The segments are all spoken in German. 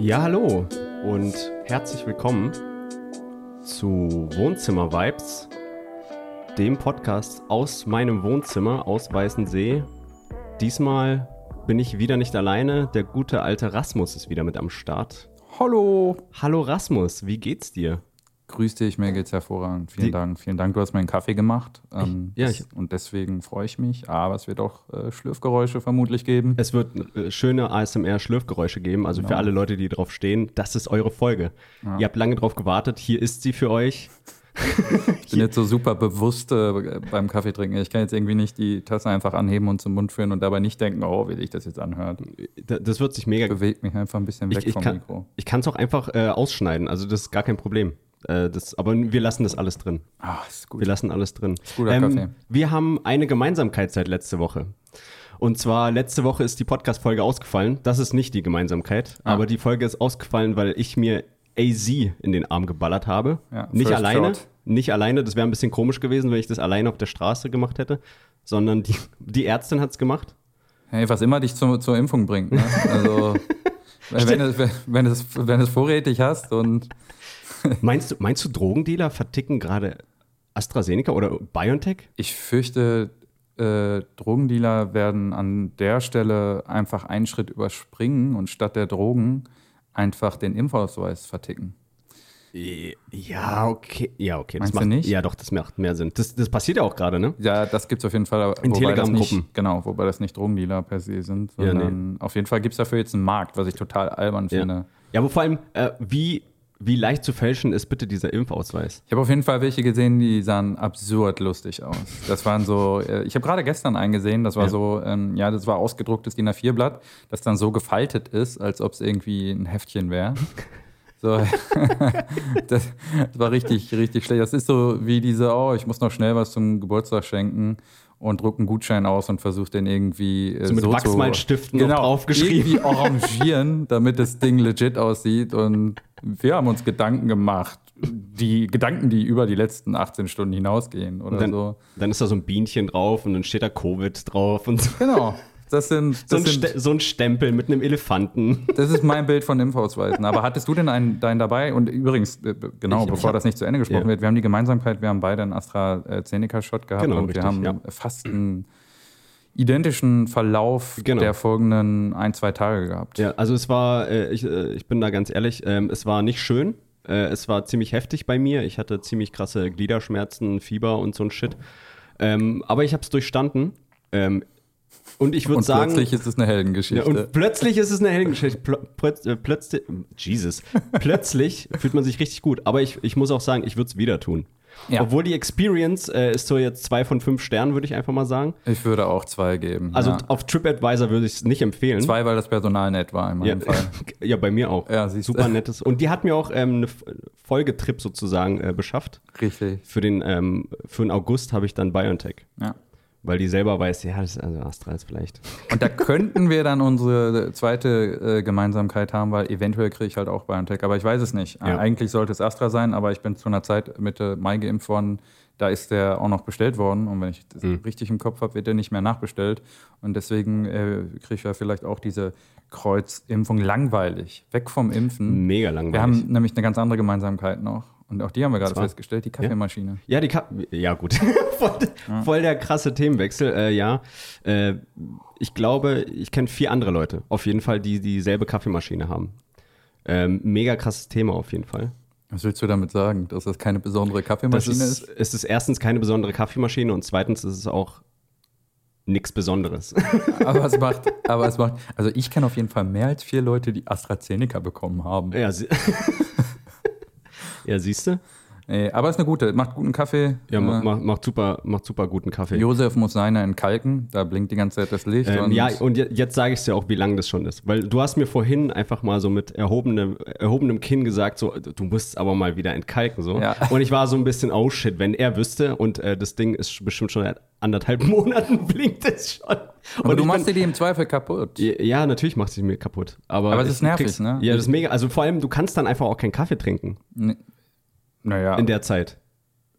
Ja, hallo und herzlich willkommen zu Wohnzimmer Vibes, dem Podcast aus meinem Wohnzimmer aus Weißensee. Diesmal bin ich wieder nicht alleine, der gute alte Rasmus ist wieder mit am Start. Hallo. Hallo Rasmus, wie geht's dir? Grüß dich, mir geht's hervorragend. Vielen Die- Dank. Vielen Dank, du hast meinen Kaffee gemacht. Ähm, ja, das- ich- und deswegen freue ich mich. Aber es wird auch äh, Schlürfgeräusche vermutlich geben. Es wird äh, schöne ASMR-Schlürfgeräusche geben, also für Genau. alle Leute, die drauf stehen, das ist eure Folge. Ihr habt lange drauf gewartet, hier ist sie für euch. Ich bin jetzt so super bewusst äh, beim Kaffee trinken. Ich kann jetzt irgendwie nicht die Tasse einfach anheben und zum Mund führen und dabei nicht denken, oh, wie sich das jetzt anhört. Das wird sich mega Bewegt mich einfach ein bisschen weg ich, ich vom kann, Mikro. Ich kann es auch einfach äh, ausschneiden, also das ist gar kein Problem. Äh, das, aber wir lassen das alles drin. Ah, ist gut. Wir lassen alles drin. guter Kaffee. Wir haben eine Gemeinsamkeit seit letzte Woche. Und zwar, letzte Woche ist die Podcast-Folge ausgefallen. Das ist nicht die Gemeinsamkeit, Ah. aber die Folge ist ausgefallen, weil ich mir AZ in den Arm geballert habe. Ja, nicht alleine. shot. Nicht alleine, das wäre ein bisschen komisch gewesen, wenn ich das alleine auf der Straße gemacht hätte, sondern die, die Ärztin hat es gemacht. Hey, was immer dich zur, zur Impfung bringt. Ne? Also, wenn, wenn, es, wenn, es, wenn es vorrätig hast und Meinst du, meinst du, Drogendealer verticken gerade AstraZeneca oder BioNTech? Ich fürchte, äh, Drogendealer werden an der Stelle einfach einen Schritt überspringen und statt der Drogen einfach den Impfausweis verticken. Ja, okay. Ja, okay. Das Meinst du macht, nicht? Ja, doch, das macht mehr Sinn. Das, das passiert ja auch gerade, ne? Ja, das gibt es auf jeden Fall. aber In das Telegram-Gruppen. Genau, wobei das nicht Drogendealer per se sind, Ja, sondern auf jeden Fall gibt es dafür jetzt einen Markt, was ich total albern finde. Ja, ja aber vor allem, äh, wie, wie leicht zu fälschen ist bitte dieser Impfausweis? Ich habe auf jeden Fall welche gesehen, die sahen absurd lustig aus. Das waren so, äh, ich habe gerade gestern einen gesehen, das war Ja. so, ähm, ja, das war ausgedrucktes DIN A4-Blatt, das dann so gefaltet ist, als ob es irgendwie ein Heftchen wäre. So, das, das war richtig, richtig schlecht. Das ist so wie diese, oh, ich muss noch schnell was zum Geburtstag schenken und druck einen Gutschein aus und versuche den irgendwie äh, So mit Wachsmalstiften noch genau, draufgeschrieben. irgendwie arrangieren, damit das Ding legit aussieht. Und wir haben uns Gedanken gemacht. Die Gedanken, die über die letzten 18 Stunden hinausgehen oder dann, so. dann ist da so ein Bienchen drauf und dann steht da Covid drauf und so. Genau. Das sind, So das, ein, sind, so ein Stempel mit einem Elefanten. das ist mein Bild von Impfausweisen. Aber hattest du denn einen, deinen dabei? Und übrigens, äh, genau, Ich- ich bevor hab- das nicht zu Ende gesprochen Ja. wird, wir haben die Gemeinsamkeit, wir haben beide einen AstraZeneca-Shot gehabt Genau, und richtig, wir haben ja. fast einen identischen Verlauf Genau. der folgenden ein, zwei Tage gehabt. Ja, also es war, äh, ich, äh, ich bin da ganz ehrlich, ähm, es war nicht schön. Es war ziemlich heftig bei mir. Ich hatte ziemlich krasse Gliederschmerzen, Fieber und so ein Shit. Ähm, aber ich habe es durchstanden. Ähm, und ich würde Und sagen. plötzlich ist es eine Heldengeschichte. Ja, und plötzlich ist es eine Heldengeschichte. Plötz- äh, plötzlich, Jesus. Plötzlich fühlt man sich richtig gut. Aber ich, ich muss auch sagen, ich würde es wieder tun. Ja. Obwohl die Experience äh, ist so jetzt zwei von fünf Sternen, würde ich einfach mal sagen. Ich würde auch zwei geben. Also ja. auf TripAdvisor würde ich es nicht empfehlen. zwei, weil das Personal nett war in ja, meinem Fall. ja, bei mir auch. Ja, siehst du. Super nettes. Und die hat mir auch ähm, eine Folgetrip sozusagen äh, beschafft. Richtig. Für den, ähm, für den August habe ich dann BioNTech. Ja. Weil die selber weiß, ja, das ist also Astra ist vielleicht. Und da könnten wir dann unsere zweite äh, Gemeinsamkeit haben, weil eventuell kriege ich halt auch BioNTech, aber ich weiß es nicht. Ja. Äh, eigentlich sollte es Astra sein, aber ich bin zu einer Zeit Mitte Mai geimpft worden. Da ist der auch noch bestellt worden und wenn ich das Mhm. richtig im Kopf habe, wird der nicht mehr nachbestellt. Und deswegen äh, kriege ich ja vielleicht auch diese Kreuzimpfung langweilig. Weg vom Impfen. Mega langweilig. Wir haben nämlich eine ganz andere Gemeinsamkeit noch. Und auch die haben wir gerade festgestellt, die Kaffeemaschine. Ja, die Ka ja gut, voll, voll der krasse Themenwechsel. Äh, ja, äh, ich glaube, ich kenne vier andere Leute, auf jeden Fall, die dieselbe Kaffeemaschine haben. Ähm, mega krasses Thema auf jeden Fall. Was willst du damit sagen? Dass das keine besondere Das Kaffeemaschine ist, ist? es ist erstens keine besondere Kaffeemaschine und zweitens ist es auch nichts Besonderes. aber es macht, aber es macht, also ich kenne auf jeden Fall mehr als vier Leute, die AstraZeneca bekommen haben. ja, sie ja, siehst du? Nee, aber es ist eine gute, macht guten Kaffee. Ja, Äh, macht, macht, super, macht super guten Kaffee. Josef muss seine entkalken, da blinkt die ganze Zeit das Licht. Ähm, ja, und je- jetzt sage ich dir auch, wie lang das schon ist. Weil du hast mir vorhin einfach mal so mit erhobenem, erhobenem Kinn gesagt, so, du musst aber mal wieder entkalken. So. Ja. Und ich war so ein bisschen, oh shit, wenn er wüsste und äh, das Ding ist bestimmt schon seit anderthalb Monaten blinkt es schon. aber und du machst bin- dir die im Zweifel kaputt. ja, natürlich macht sie mir kaputt. Aber, Aber es ist nervig, ne? Ja, das ist mega. Also vor allem, du kannst dann einfach auch keinen Kaffee trinken Naja, in der Zeit.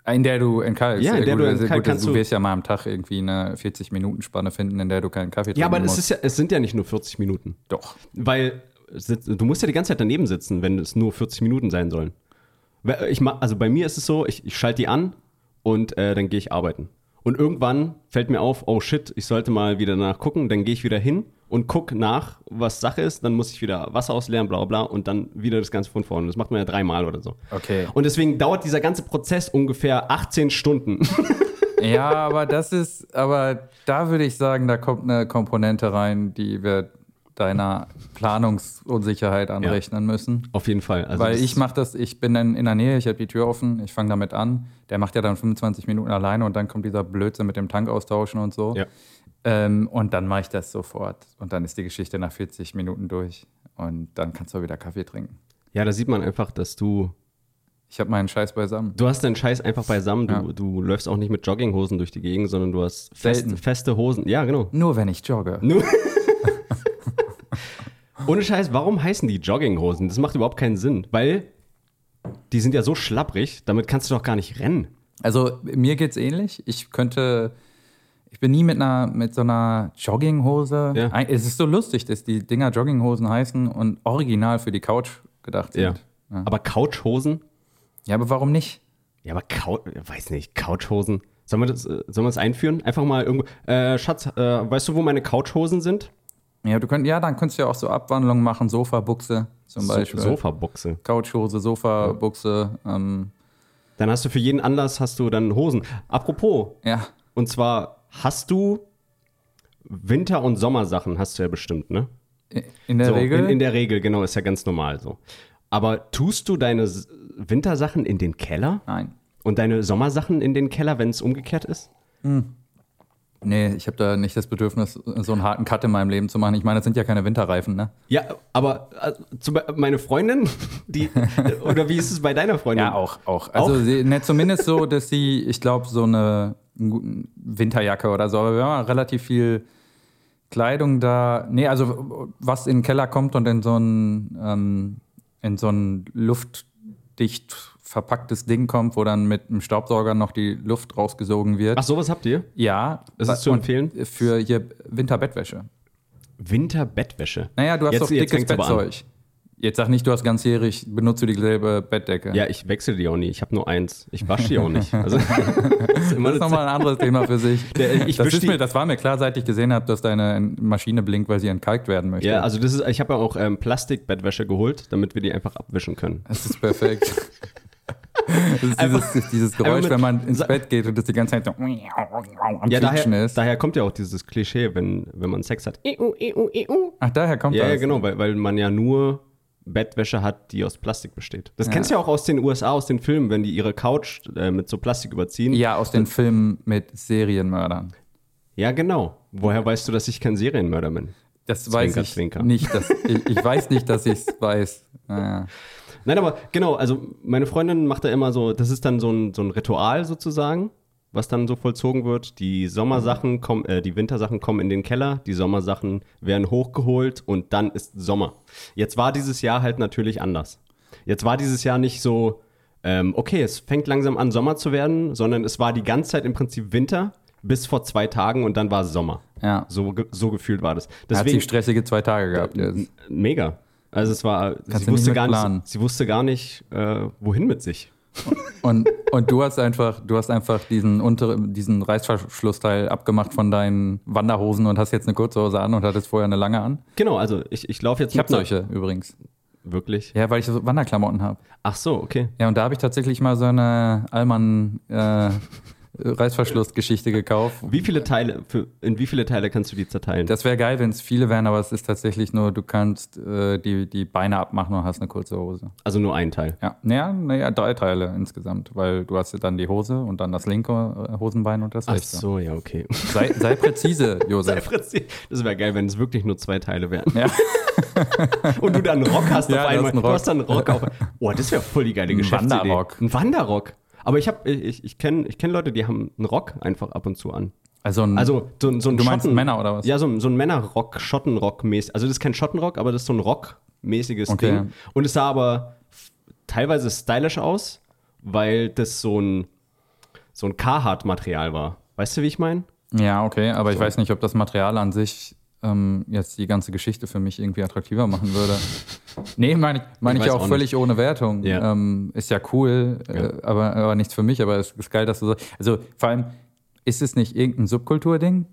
in der du entkalkst. Ja, in der gut, du entkalkst, gut, kannst du wirst ja mal am Tag irgendwie eine 40-Minuten-Spanne finden, in der du keinen Kaffee trinken Ja, aber es, musst. ist ja, es sind ja nicht nur 40 Minuten. Doch. Weil du musst ja die ganze Zeit daneben sitzen, wenn es nur 40 Minuten sein sollen. Ich, also bei mir ist es so, ich, ich schalte die an und äh, dann gehe ich arbeiten. Und irgendwann fällt mir auf, oh shit, ich sollte mal wieder danach gucken. Dann gehe ich wieder hin und guck nach, was Sache ist. Dann muss ich wieder Wasser ausleeren, bla bla und dann wieder das Ganze von vorne. Das macht man ja dreimal oder so. Okay. Und deswegen dauert dieser ganze Prozess ungefähr 18 Stunden. Ja, aber das ist, aber da würde ich sagen, da kommt eine Komponente rein, die wir deiner Planungsunsicherheit anrechnen müssen. Auf jeden Fall. Also Weil ich mache das, ich bin dann in der Nähe, ich habe die Tür offen, ich fange damit an. Der macht ja dann 25 Minuten alleine und dann kommt dieser Blödsinn mit dem Tank austauschen und so. Ja. Ähm, und dann mache ich das sofort. Und dann ist die Geschichte nach 40 Minuten durch. Und dann kannst du auch wieder Kaffee trinken. Ja, da sieht man einfach, dass du. Ich habe meinen Scheiß beisammen. Du hast deinen Scheiß einfach beisammen. Du, Ja. du läufst auch nicht mit Jogginghosen durch die Gegend, sondern du hast fest, feste Hosen. Ja, genau. Nur wenn ich jogge. Nur Ohne Scheiß, warum heißen die Jogginghosen? Das macht überhaupt keinen Sinn, weil die sind ja so schlapprig, damit kannst du doch gar nicht rennen. Also mir geht's ähnlich. Ich könnte, ich bin nie mit einer, mit so einer Jogginghose. Ja. Es ist so lustig, dass die Dinger Jogginghosen heißen und original für die Couch gedacht sind. Ja. Aber Couchhosen? Ja, aber warum nicht? Ja, aber Couch, weiß nicht, Couchhosen. Sollen wir das, äh, sollen wir das einführen? Einfach mal irgendwo. Äh, Schatz, äh, weißt du, wo meine Couchhosen sind? Ja, du könnt, ja, dann könntest du ja auch so Abwandlungen machen, Sofabuchse zum So, Beispiel. Sofabuchse. Couchhose, Sofabuchse. Ähm, Dann hast du für jeden Anlass hast du dann Hosen. Apropos, ja, und zwar hast du Winter- und Sommersachen, hast du ja bestimmt, ne? in der so, Regel. In, in der Regel, genau, ist ja ganz normal so. Aber tust du deine Wintersachen in den Keller Nein. und deine Sommersachen in den Keller, wenn es umgekehrt ist? Nee, ich habe da nicht das Bedürfnis, so einen harten Cut in meinem Leben zu machen. Ich meine, das sind ja keine Winterreifen, ne? Ja, aber Be- meine Freundin, die, oder wie ist es bei deiner Freundin? Ja, auch, auch. Also Sie, ne, zumindest so, dass sie, ich glaube, so eine Winterjacke oder so, aber wir haben relativ viel Kleidung da. Nee, also was in den Keller kommt und in so ein, ähm, in so ein luftdicht verpacktes Ding kommt, wo dann mit einem Staubsauger noch die Luft rausgesogen wird. Ach, sowas habt ihr? ja. Das ist zu und empfehlen? Für hier Winterbettwäsche. Winterbettwäsche. Naja, du hast Jetzt- doch dickes. Bettzeug. Jetzt sag nicht, du hast ganzjährig, benutzt du dieselbe Bettdecke. Ja, ich wechsle die auch nie. Ich habe nur eins. Ich wasche die auch nicht. Also, das ist immer Das ist nochmal ein anderes Thema für sich. Der- ich das, mir, das war mir klar, seit ich gesehen habe, dass deine Maschine blinkt, weil sie entkalkt werden möchte. Ja, also das ist, ich habe ja auch ähm, Plastikbettwäsche geholt, damit wir die einfach abwischen können. das ist perfekt. Das ist dieses, ist dieses Geräusch, mit- wenn man ins Bett geht und das die ganze Zeit so am Ja, daher, ist. daher kommt ja auch dieses Klischee, wenn, wenn man Sex hat. Eu, eu, eu. Ach, daher kommt Ja, das. ja, genau, weil, weil man ja nur Bettwäsche hat, die aus Plastik besteht. Das Ja. kennst du ja auch aus den USA, aus den Filmen, wenn die ihre Couch äh, mit so Plastik überziehen. Ja, aus den Filmen mit Serienmördern. Ja, genau. Woher weißt du, dass ich kein Serienmörder bin? Das weiß Zwinker, ich zwinker. nicht. Dass, ich, ich weiß nicht, dass ich es weiß. Naja. Nein, aber genau, also meine Freundin macht da immer so, das ist dann so ein, so ein Ritual sozusagen, was dann so vollzogen wird. Die Sommersachen kommen, äh, die Wintersachen kommen in den Keller, die Sommersachen werden hochgeholt und dann ist Sommer. Jetzt war dieses Jahr halt natürlich anders. Jetzt war dieses Jahr nicht so, ähm, okay, es fängt langsam an, Sommer zu werden, sondern es war die ganze Zeit im Prinzip Winter bis vor zwei Tagen und dann war es Sommer. Ja. So, so gefühlt war das. Hat Deswegen, sie stressige zwei Tage gehabt jetzt. Mega. Also es war, Kannst sie du nicht wusste, gar nicht, sie wusste gar nicht, äh, wohin mit sich. Und, und du hast einfach, du hast einfach diesen untere, diesen Reißverschlussteil abgemacht von deinen Wanderhosen und hast jetzt eine kurze Hose an und hattest vorher eine lange an. Genau, also ich, ich laufe jetzt Ich habe solche übrigens. Wirklich? Ja, weil ich so Wanderklamotten habe. Ach so, okay. Ja, und da habe ich tatsächlich mal so eine Allmann äh, Reißverschlussgeschichte gekauft. Wie viele Teile, für, in wie viele Teile kannst du die zerteilen? Das wäre geil, wenn es viele wären, aber es ist tatsächlich nur, du kannst äh, die, die Beine abmachen und hast eine kurze Hose. also nur ein Teil. Ja, naja, naja, drei Teile insgesamt, weil du hast ja dann die Hose und dann das linke äh, Hosenbein und das Ach rechte. so, ja, okay. Sei, sei präzise, Josef. Das wäre geil, wenn es wirklich nur zwei Teile wären. Ja. Und du dann einen Rock hast Ja, auf das ist einmal. ein Rock. Du hast dann einen Rock auf. Oh, das wäre voll die geile Geschäftsidee. Wanderrock. Ein Wanderrock. Aber ich habe, ich, ich kenne ich kenn Leute, die haben einen Rock einfach ab und zu an. Also, ein, Also so, so ein du meinst Schotten- Männer oder was? Ja, so, ein- so ein Männerrock, Schottenrock-mäßig. Also das ist kein Schottenrock, aber das ist so ein Rock-mäßiges Okay. Ding. Und es sah aber teilweise stylisch aus, weil das so ein, so ein Carhartt-Material war. Weißt du, wie ich meine? Ja, okay, aber ich weiß nicht, ob das Material an sich ähm, jetzt die ganze Geschichte für mich irgendwie attraktiver machen würde. Nee, meine ich, mein ich, Ich auch auch völlig ohne Wertung. Ja. Ähm, ist ja cool, Ja. Äh, aber, aber nichts für mich. Aber es ist geil, dass du so. Also vor allem, ist es nicht irgendein Subkulturding?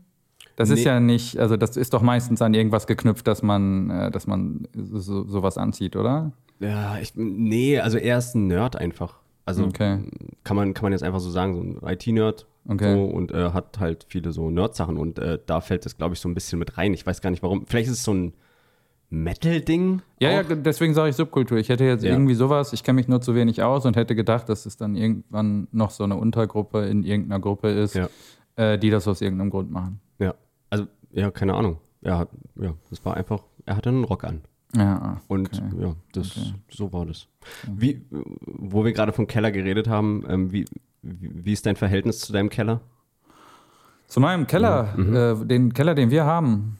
Das ist Nee. ja nicht, also das ist doch meistens an irgendwas geknüpft, dass man, äh, dass man so, sowas anzieht, oder? Ja, ich, nee, also er ist ein Nerd einfach. Also Okay. kann, man, kann man jetzt einfach so sagen, so ein IT-Nerd. Okay. So, und äh, hat halt viele so Nerd-Sachen und äh, da fällt es, glaube ich, so ein bisschen mit rein. Ich weiß gar nicht warum. Vielleicht ist es so ein Metal-Ding. Ja, ja, deswegen sage ich Subkultur. Ich hätte jetzt Ja. irgendwie sowas, ich kenne mich nur zu wenig aus und hätte gedacht, dass es dann irgendwann noch so eine Untergruppe in irgendeiner Gruppe ist, Ja. äh, die das aus irgendeinem Grund machen. Ja, also, ja, keine Ahnung. Hat, ja, das war einfach, er hatte einen Rock an. Ja, Und okay. ja, das, so war das. Wie, wo wir gerade vom Keller geredet haben, ähm, wie, wie, ist dein Verhältnis zu deinem Keller? Zu meinem Keller, Mhm. äh, den Keller, den wir haben.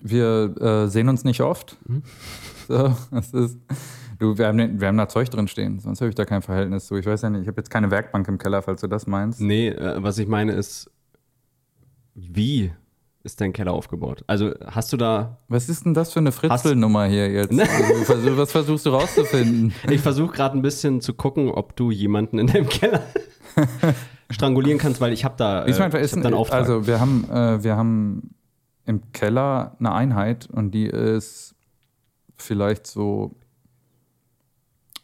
Wir äh, sehen uns nicht oft. Mhm. So, das ist, du, wir haben, den, wir haben da Zeug drin stehen, sonst habe ich da kein Verhältnis zu. Ich weiß ja nicht, ich habe jetzt keine Werkbank im Keller, falls du das meinst. Nee, äh, was ich meine ist, wie ist dein Keller aufgebaut? Also hast du da, Was ist denn das für eine Fritzelnummer hier jetzt? Also, was versuchst du rauszufinden? ich versuche gerade ein bisschen zu gucken, ob du jemanden in deinem Keller strangulieren kannst, weil ich habe da, äh, Ich meine, ich hab da einen Auftrag. Also wir haben, äh, wir haben im Keller eine Einheit und die ist vielleicht so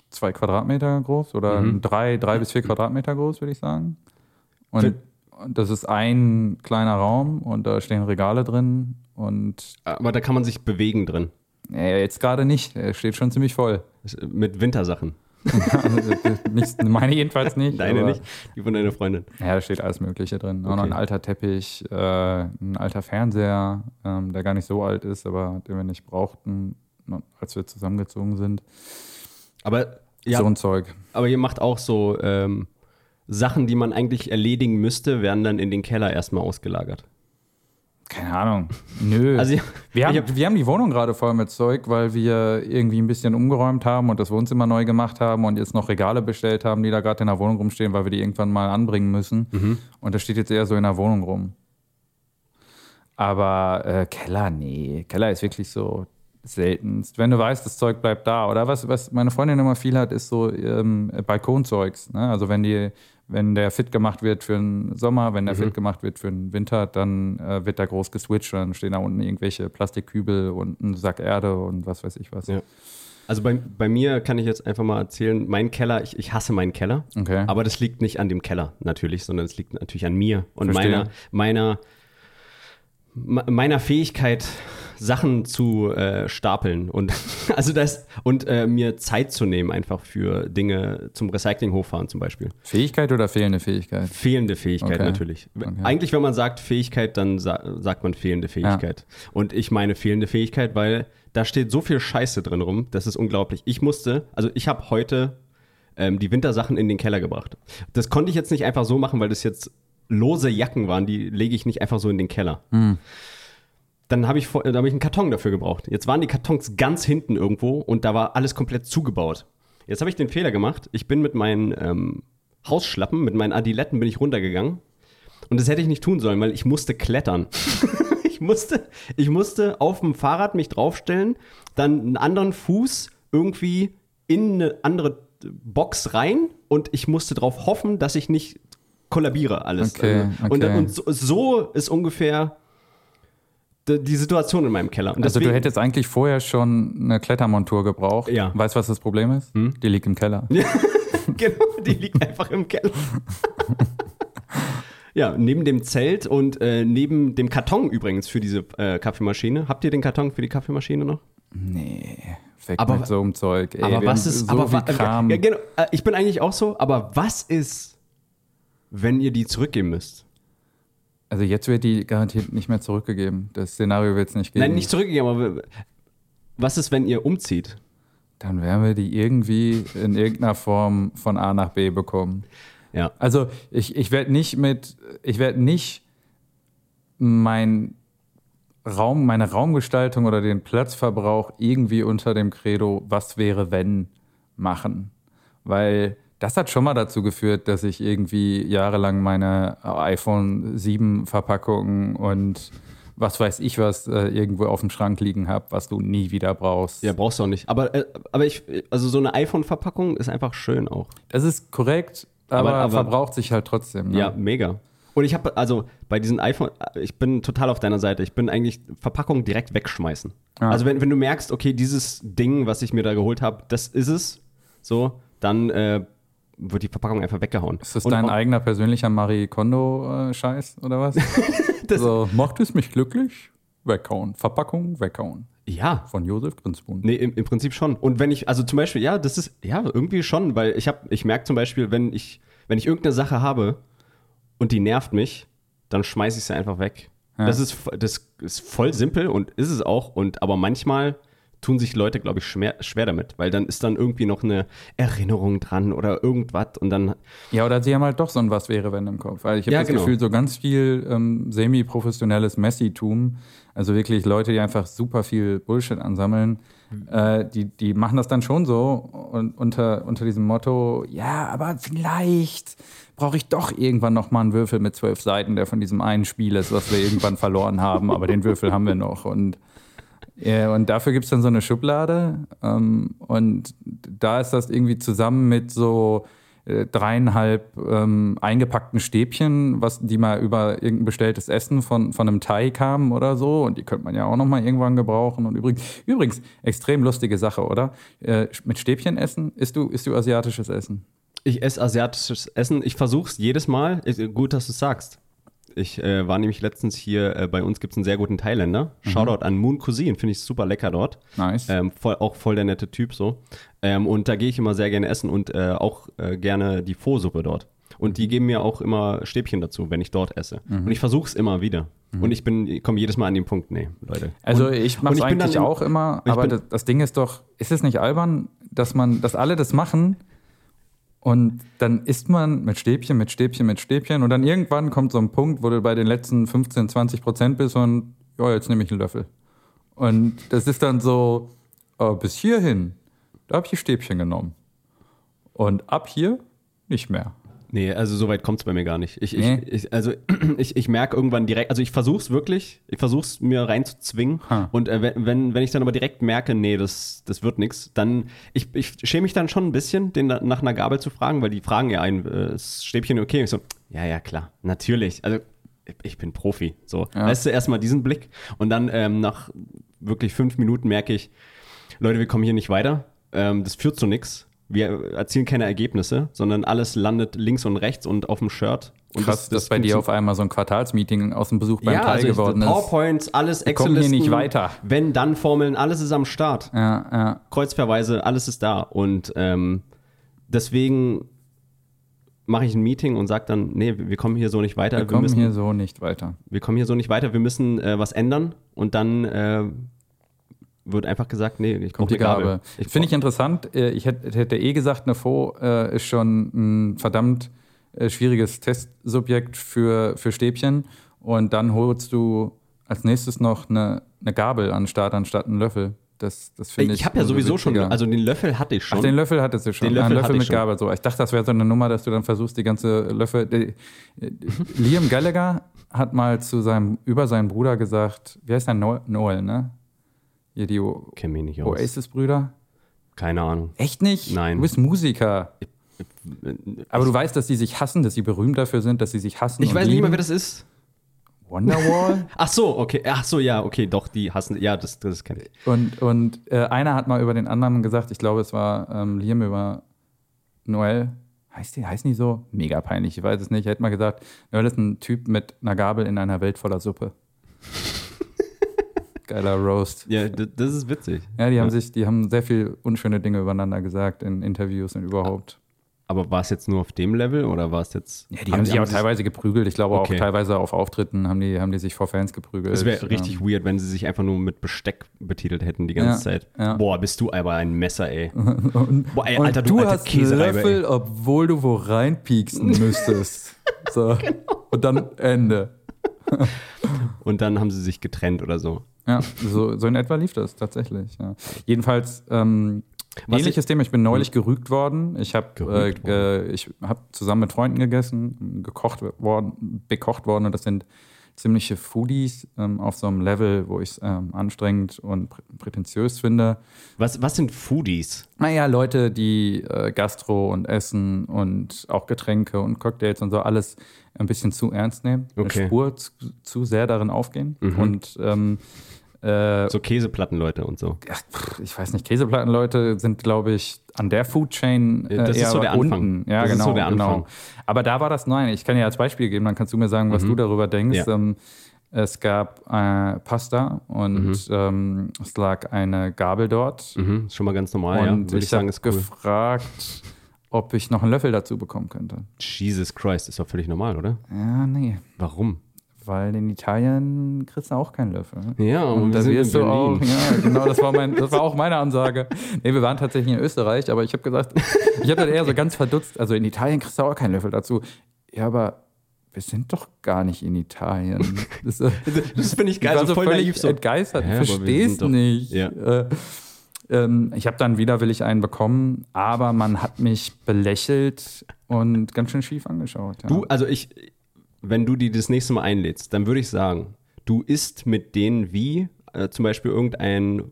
zwei Quadratmeter groß oder Mhm. drei, drei bis vier Quadratmeter groß, würde ich sagen. Und das ist ein kleiner Raum und da stehen Regale drin und Aber da kann man sich bewegen drin. äh, jetzt gerade nicht, er steht schon ziemlich voll. Das- Mit Wintersachen. Nicht, meine jedenfalls nicht. Deine aber- nicht, die von deiner Freundin. Ja, da steht alles Mögliche drin. Auch noch Okay. ein alter Teppich, äh, ein alter Fernseher, ähm, der gar nicht so alt ist, aber den wir nicht brauchten, als wir zusammengezogen sind. Aber, ja, So ein Zeug. aber ihr macht auch so ähm, Sachen, die man eigentlich erledigen müsste, werden dann in den Keller erstmal ausgelagert. Keine Ahnung. Nö. Also, wir, haben, hab- wir haben die Wohnung gerade voll mit Zeug, weil wir irgendwie ein bisschen umgeräumt haben und das Wohnzimmer neu gemacht haben und jetzt noch Regale bestellt haben, die da gerade in der Wohnung rumstehen, weil wir die irgendwann mal anbringen müssen. Mhm. Und das steht jetzt eher so in der Wohnung rum. Aber äh, Keller, nee. Keller ist wirklich so seltenst. Wenn du weißt, das Zeug bleibt da. Oder was, was meine Freundin immer viel hat, ist so ähm, Balkonzeugs. Ne? Also wenn die, wenn der fit gemacht wird für den Sommer, wenn Mhm. der fit gemacht wird für den Winter, dann äh, wird da groß geswitcht und dann stehen da unten irgendwelche Plastikkübel und ein Sack Erde und was weiß ich was. Ja. Also bei, bei mir kann ich jetzt einfach mal erzählen, mein Keller, ich, ich hasse meinen Keller. Okay. Aber das liegt nicht an dem Keller natürlich, sondern es liegt natürlich an mir und Verstehe. meiner, meiner, me- meiner Fähigkeit, Sachen zu äh, stapeln und also das und äh, mir Zeit zu nehmen einfach für Dinge zum Recycling hochfahren zum Beispiel. Fähigkeit oder fehlende Fähigkeit? Fehlende Fähigkeit Okay. natürlich. Okay. Eigentlich, wenn man sagt Fähigkeit, dann sa sagt man fehlende Fähigkeit. Und ich meine fehlende Fähigkeit, weil da steht so viel Scheiße drin rum, das ist unglaublich. Ich musste, also ich habe heute ähm, die Wintersachen in den Keller gebracht. Das konnte ich jetzt nicht einfach so machen, weil das jetzt lose Jacken waren, die lege ich nicht einfach so in den Keller. Dann habe ich, da hab ich einen Karton dafür gebraucht. Jetzt waren die Kartons ganz hinten irgendwo und da war alles komplett zugebaut. Jetzt habe ich den Fehler gemacht. Ich bin mit meinen ähm, Hausschlappen, mit meinen Adiletten bin ich runtergegangen. Und das hätte ich nicht tun sollen, weil ich musste klettern. ich, musste, ich musste auf dem Fahrrad mich draufstellen, dann einen anderen Fuß irgendwie in eine andere Box rein und ich musste darauf hoffen, dass ich nicht kollabiere alles. Okay, Also, Und, okay. und so, so ist ungefähr die, Situation in meinem Keller. Und Also du hättest eigentlich vorher schon eine Klettermontur gebraucht. Ja. Weißt du, was das Problem ist? Die liegt im Keller. genau, die liegt einfach im Keller. ja, neben dem Zelt und äh, neben dem Karton übrigens für diese äh, Kaffeemaschine. Habt ihr den Karton für die Kaffeemaschine noch? Nee, weg Aber- mit so einem Zeug. Ey, aber was ist, so aber wa- Kram. Ja, genau, äh, ich bin eigentlich auch so, aber was ist, wenn ihr die zurückgeben müsst? Also jetzt wird die garantiert nicht mehr zurückgegeben. Das Szenario wird es nicht geben. Nein, nicht zurückgegeben, aber was ist, wenn ihr umzieht? Dann werden wir die irgendwie in irgendeiner Form von A nach B bekommen. Ja. Also ich, ich werde nicht mit, ich werde nicht mein Raum, meine Raumgestaltung oder den Platzverbrauch irgendwie unter dem Credo, was wäre wenn, machen. Weil das hat schon mal dazu geführt, dass ich irgendwie jahrelang meine iPhone 7 Verpackungen und was weiß ich was äh, irgendwo auf dem Schrank liegen habe, was du nie wieder brauchst. Ja, brauchst du auch nicht. Aber, äh, aber ich, also so eine iPhone-Verpackung ist einfach schön auch. Das ist korrekt, aber, Aber- aber- verbraucht sich halt trotzdem. Ne? Ja, mega. Und ich habe, also bei diesen iPhone, ich bin total auf deiner Seite. Ich bin eigentlich Verpackung direkt wegschmeißen. Ja. Also wenn, wenn du merkst, okay, dieses Ding, was ich mir da geholt habe, das ist es, so, dann äh, wird die Verpackung einfach weggehauen. Ist das Und dein eigener persönlicher Marie Kondo-Scheiß oder was? Das- so, macht es mich glücklich? Weghauen. Verpackung, weghauen. Ja. Von Josef Grinsbund. Nee, im, im Prinzip schon. Und wenn ich, also zum Beispiel, ja, das ist, ja, irgendwie schon, weil ich habe, ich merke zum Beispiel, wenn ich, wenn ich irgendeine Sache habe und die nervt mich, dann schmeiße ich sie einfach weg. Ja. Das, ist, das ist voll simpel und ist es auch, und aber manchmal tun sich Leute, glaube ich, schwer, schwer damit, weil dann ist dann irgendwie noch eine Erinnerung dran oder irgendwas und dann, Ja, oder sie haben halt doch so ein Was wäre, wenn im Kopf. Weil ich habe Ja, das genau. Gefühl, so ganz viel ähm, semi-professionelles Messitum, also wirklich Leute, die einfach super viel Bullshit ansammeln, Mhm. äh, die, die machen das dann schon so und unter, unter diesem Motto, ja, aber vielleicht brauche ich doch irgendwann noch mal einen Würfel mit zwölf Seiten, der von diesem einen Spiel ist, was wir irgendwann verloren haben, aber den Würfel haben wir noch und ja, und dafür gibt es dann so eine Schublade. Ähm, und da ist das irgendwie zusammen mit so äh, dreieinhalb ähm, eingepackten Stäbchen, was, die mal über irgendein bestelltes Essen von, von einem Thai kamen oder so. Und die könnte man ja auch noch mal irgendwann gebrauchen. Und übrigens, übrigens extrem lustige Sache, oder? Äh, mit Stäbchen essen? Isst du, isst du asiatisches Essen? ich esse asiatisches Essen, ich versuche es jedes Mal, ich, gut, dass du es sagst. Ich äh, war nämlich letztens hier, äh, bei uns gibt es einen sehr guten Thailänder. Shoutout an Moon Cuisine, finde ich super lecker dort. Nice. Ähm, voll, auch voll der nette Typ so. Ähm, und da gehe ich immer sehr gerne essen und äh, auch äh, gerne die Pho-Suppe dort. Und die geben mir auch immer Stäbchen dazu, wenn ich dort esse. Und ich versuche es immer wieder. Und ich bin, komme jedes Mal an den Punkt, nee, Leute. Also und, ich mache es ich bin dann eigentlich im- auch immer, aber das, das Ding ist doch, ist es nicht albern, dass man, dass alle das machen und dann isst man mit Stäbchen, mit Stäbchen, mit Stäbchen und dann irgendwann kommt so ein Punkt, wo du bei den letzten 15, 20 Prozent bist und ja, jetzt nehme ich einen Löffel. Und das ist dann so, äh, bis hierhin, da habe ich Stäbchen genommen. Und ab hier nicht mehr. Nee, also so weit kommt es bei mir gar nicht. Ich, Nee. ich, ich, also ich, ich merke irgendwann direkt, also ich versuche es wirklich, ich versuche es mir reinzuzwingen. Ha. Und äh, wenn- wenn, ich dann aber direkt merke, nee, das, das wird nichts, dann, ich, ich schäme mich dann schon ein bisschen, den na- nach einer Gabel zu fragen, weil die fragen ja ein, äh, Stäbchen okay? Ich so, ja, ja, klar, natürlich. Also ich- ich bin Profi. So, Ja. weißt du, erstmal diesen Blick und dann ähm, nach wirklich fünf Minuten merke ich, Leute, wir kommen hier nicht weiter. Ähm, das führt zu nichts. Wir erzielen keine Ergebnisse, sondern alles landet links und rechts und auf dem Shirt. Und Krass, dass bei dir auf einmal so ein Quartalsmeeting aus dem Besuch beim ja, Thai also geworden ist. PowerPoints, alles Wir kommen hier nicht weiter. wenn dann Formeln, alles ist am Start. Ja, ja. Kreuzverweise, alles ist da. Und ähm, deswegen mache ich ein Meeting und sage dann, nee, wir kommen hier so nicht weiter. Wir kommen müssen, hier so nicht weiter. wir kommen hier so nicht weiter, wir müssen äh, was ändern. Und dann äh, wird einfach gesagt, nee, ich brauche die Gabe. Ich Finde ich interessant. Äh, Ich hätte, hätte eh gesagt, eine Faux äh, ist schon ein verdammt äh, schwieriges Testsubjekt für, für Stäbchen. Und dann holst du als nächstes noch eine, eine Gabel an den Start anstatt einen Löffel. Das, das finde ich. ich habe ja sowieso schon, also den Löffel hatte ich schon. Ach, den Löffel hattest du schon. Den Ah, Löffel hatte Löffel mit schon. Gabel. So. Ich dachte, das wäre so eine Nummer, dass du dann versuchst, die ganze Löffel. Die, Liam Gallagher hat mal zu seinem, über seinen Bruder gesagt, wie heißt der Noel, Noel ne? Hier die O- Kenn mich nicht aus. Oasis-Brüder. Keine Ahnung. Echt nicht? Nein. Du bist Musiker. Aber du weißt, dass die sich hassen, dass sie berühmt dafür sind, dass sie sich hassen. Ich und weiß nicht lieben. mal, wer das ist. Wonderwall. Ach so, okay. Ach so, ja, okay, doch, die hassen. Ja, das, das kenne ich. und und äh, einer hat mal über den anderen gesagt, ich glaube, es war ähm, Liam über Noel. Heißt die, heißen die so? Mega peinlich, ich weiß es nicht. Er hat mal gesagt, Noel ist ein Typ mit einer Gabel in einer Welt voller Suppe. Geiler Roast. Ja, das ist witzig. Ja, die haben sich, die haben sehr viel unschöne Dinge übereinander gesagt in Interviews und überhaupt. Aber war es jetzt nur auf dem Level oder war es jetzt. Ja, die haben, sich auch teilweise geprügelt. Ich glaube Okay. auch teilweise auf Auftritten haben die, haben die sich vor Fans geprügelt. Es wäre richtig weird, wenn sie sich einfach nur mit Besteck betitelt hätten die ganze Ja, Zeit. ja. Boah, bist du aber ein Messer, ey. Und, Boah, ey, Alter, du, du hast einen Löffel, obwohl du wo reinpieksen müsstest. so. Und dann Ende. Und dann haben sie sich getrennt oder so. Ja, so, so in etwa lief das tatsächlich. Ja. Jedenfalls ähm, Was ähnliches Thema. Ich bin neulich gerügt worden. Ich habe äh, äh, ich hab zusammen mit Freunden gegessen, gekocht worden, bekocht worden und das sind ziemliche Foodies ähm, auf so einem Level, wo ich es ähm, anstrengend und prä prätentiös finde. Was, was sind Foodies? Naja, Leute, die äh, Gastro und Essen und auch Getränke und Cocktails und so alles ein bisschen zu ernst nehmen, Okay. eine Spur zu, zu sehr darin aufgehen und ähm, äh, So Käseplattenleute und so. ach, ich weiß nicht, Käseplattenleute sind, glaube ich, an der Food Chain äh, Das ist so der Anfang. unten. Ja, Das ist genau, so der Anfang. genau. Aber da war das nein. Ich kann dir als Beispiel geben, dann kannst du mir sagen, was du darüber denkst. Mhm. Ja. Ähm, es gab äh, Pasta und ähm, es lag eine Gabel dort. Mhm, ist schon mal ganz normal, ja. und Würde ich ich sagen, habe ist cool. gefragt, ob ich noch einen Löffel dazu bekommen könnte. Jesus Christ, ist doch völlig normal, oder? Ja, nee. Warum? Weil in Italien kriegst du auch keinen Löffel. Ja, und wir da wirst du auch, ja, genau, das war, mein, das war auch meine Ansage. Nee, wir waren tatsächlich in Österreich, aber ich habe gesagt, ich habe dann eher so ganz verdutzt, also in Italien kriegst du auch keinen Löffel dazu. Ja, aber wir sind doch gar nicht in Italien. Das, Das finde ich geil, war so voll völlig naiv. So. entgeistert, sind doch- nicht. Ja. Äh, ähm, ich habe dann widerwillig einen bekommen, aber man hat mich belächelt und ganz schön schief angeschaut. Ja. Du, also ich, wenn du die das nächste Mal einlädst, dann würde ich sagen, du isst mit denen wie äh, zum Beispiel irgendein,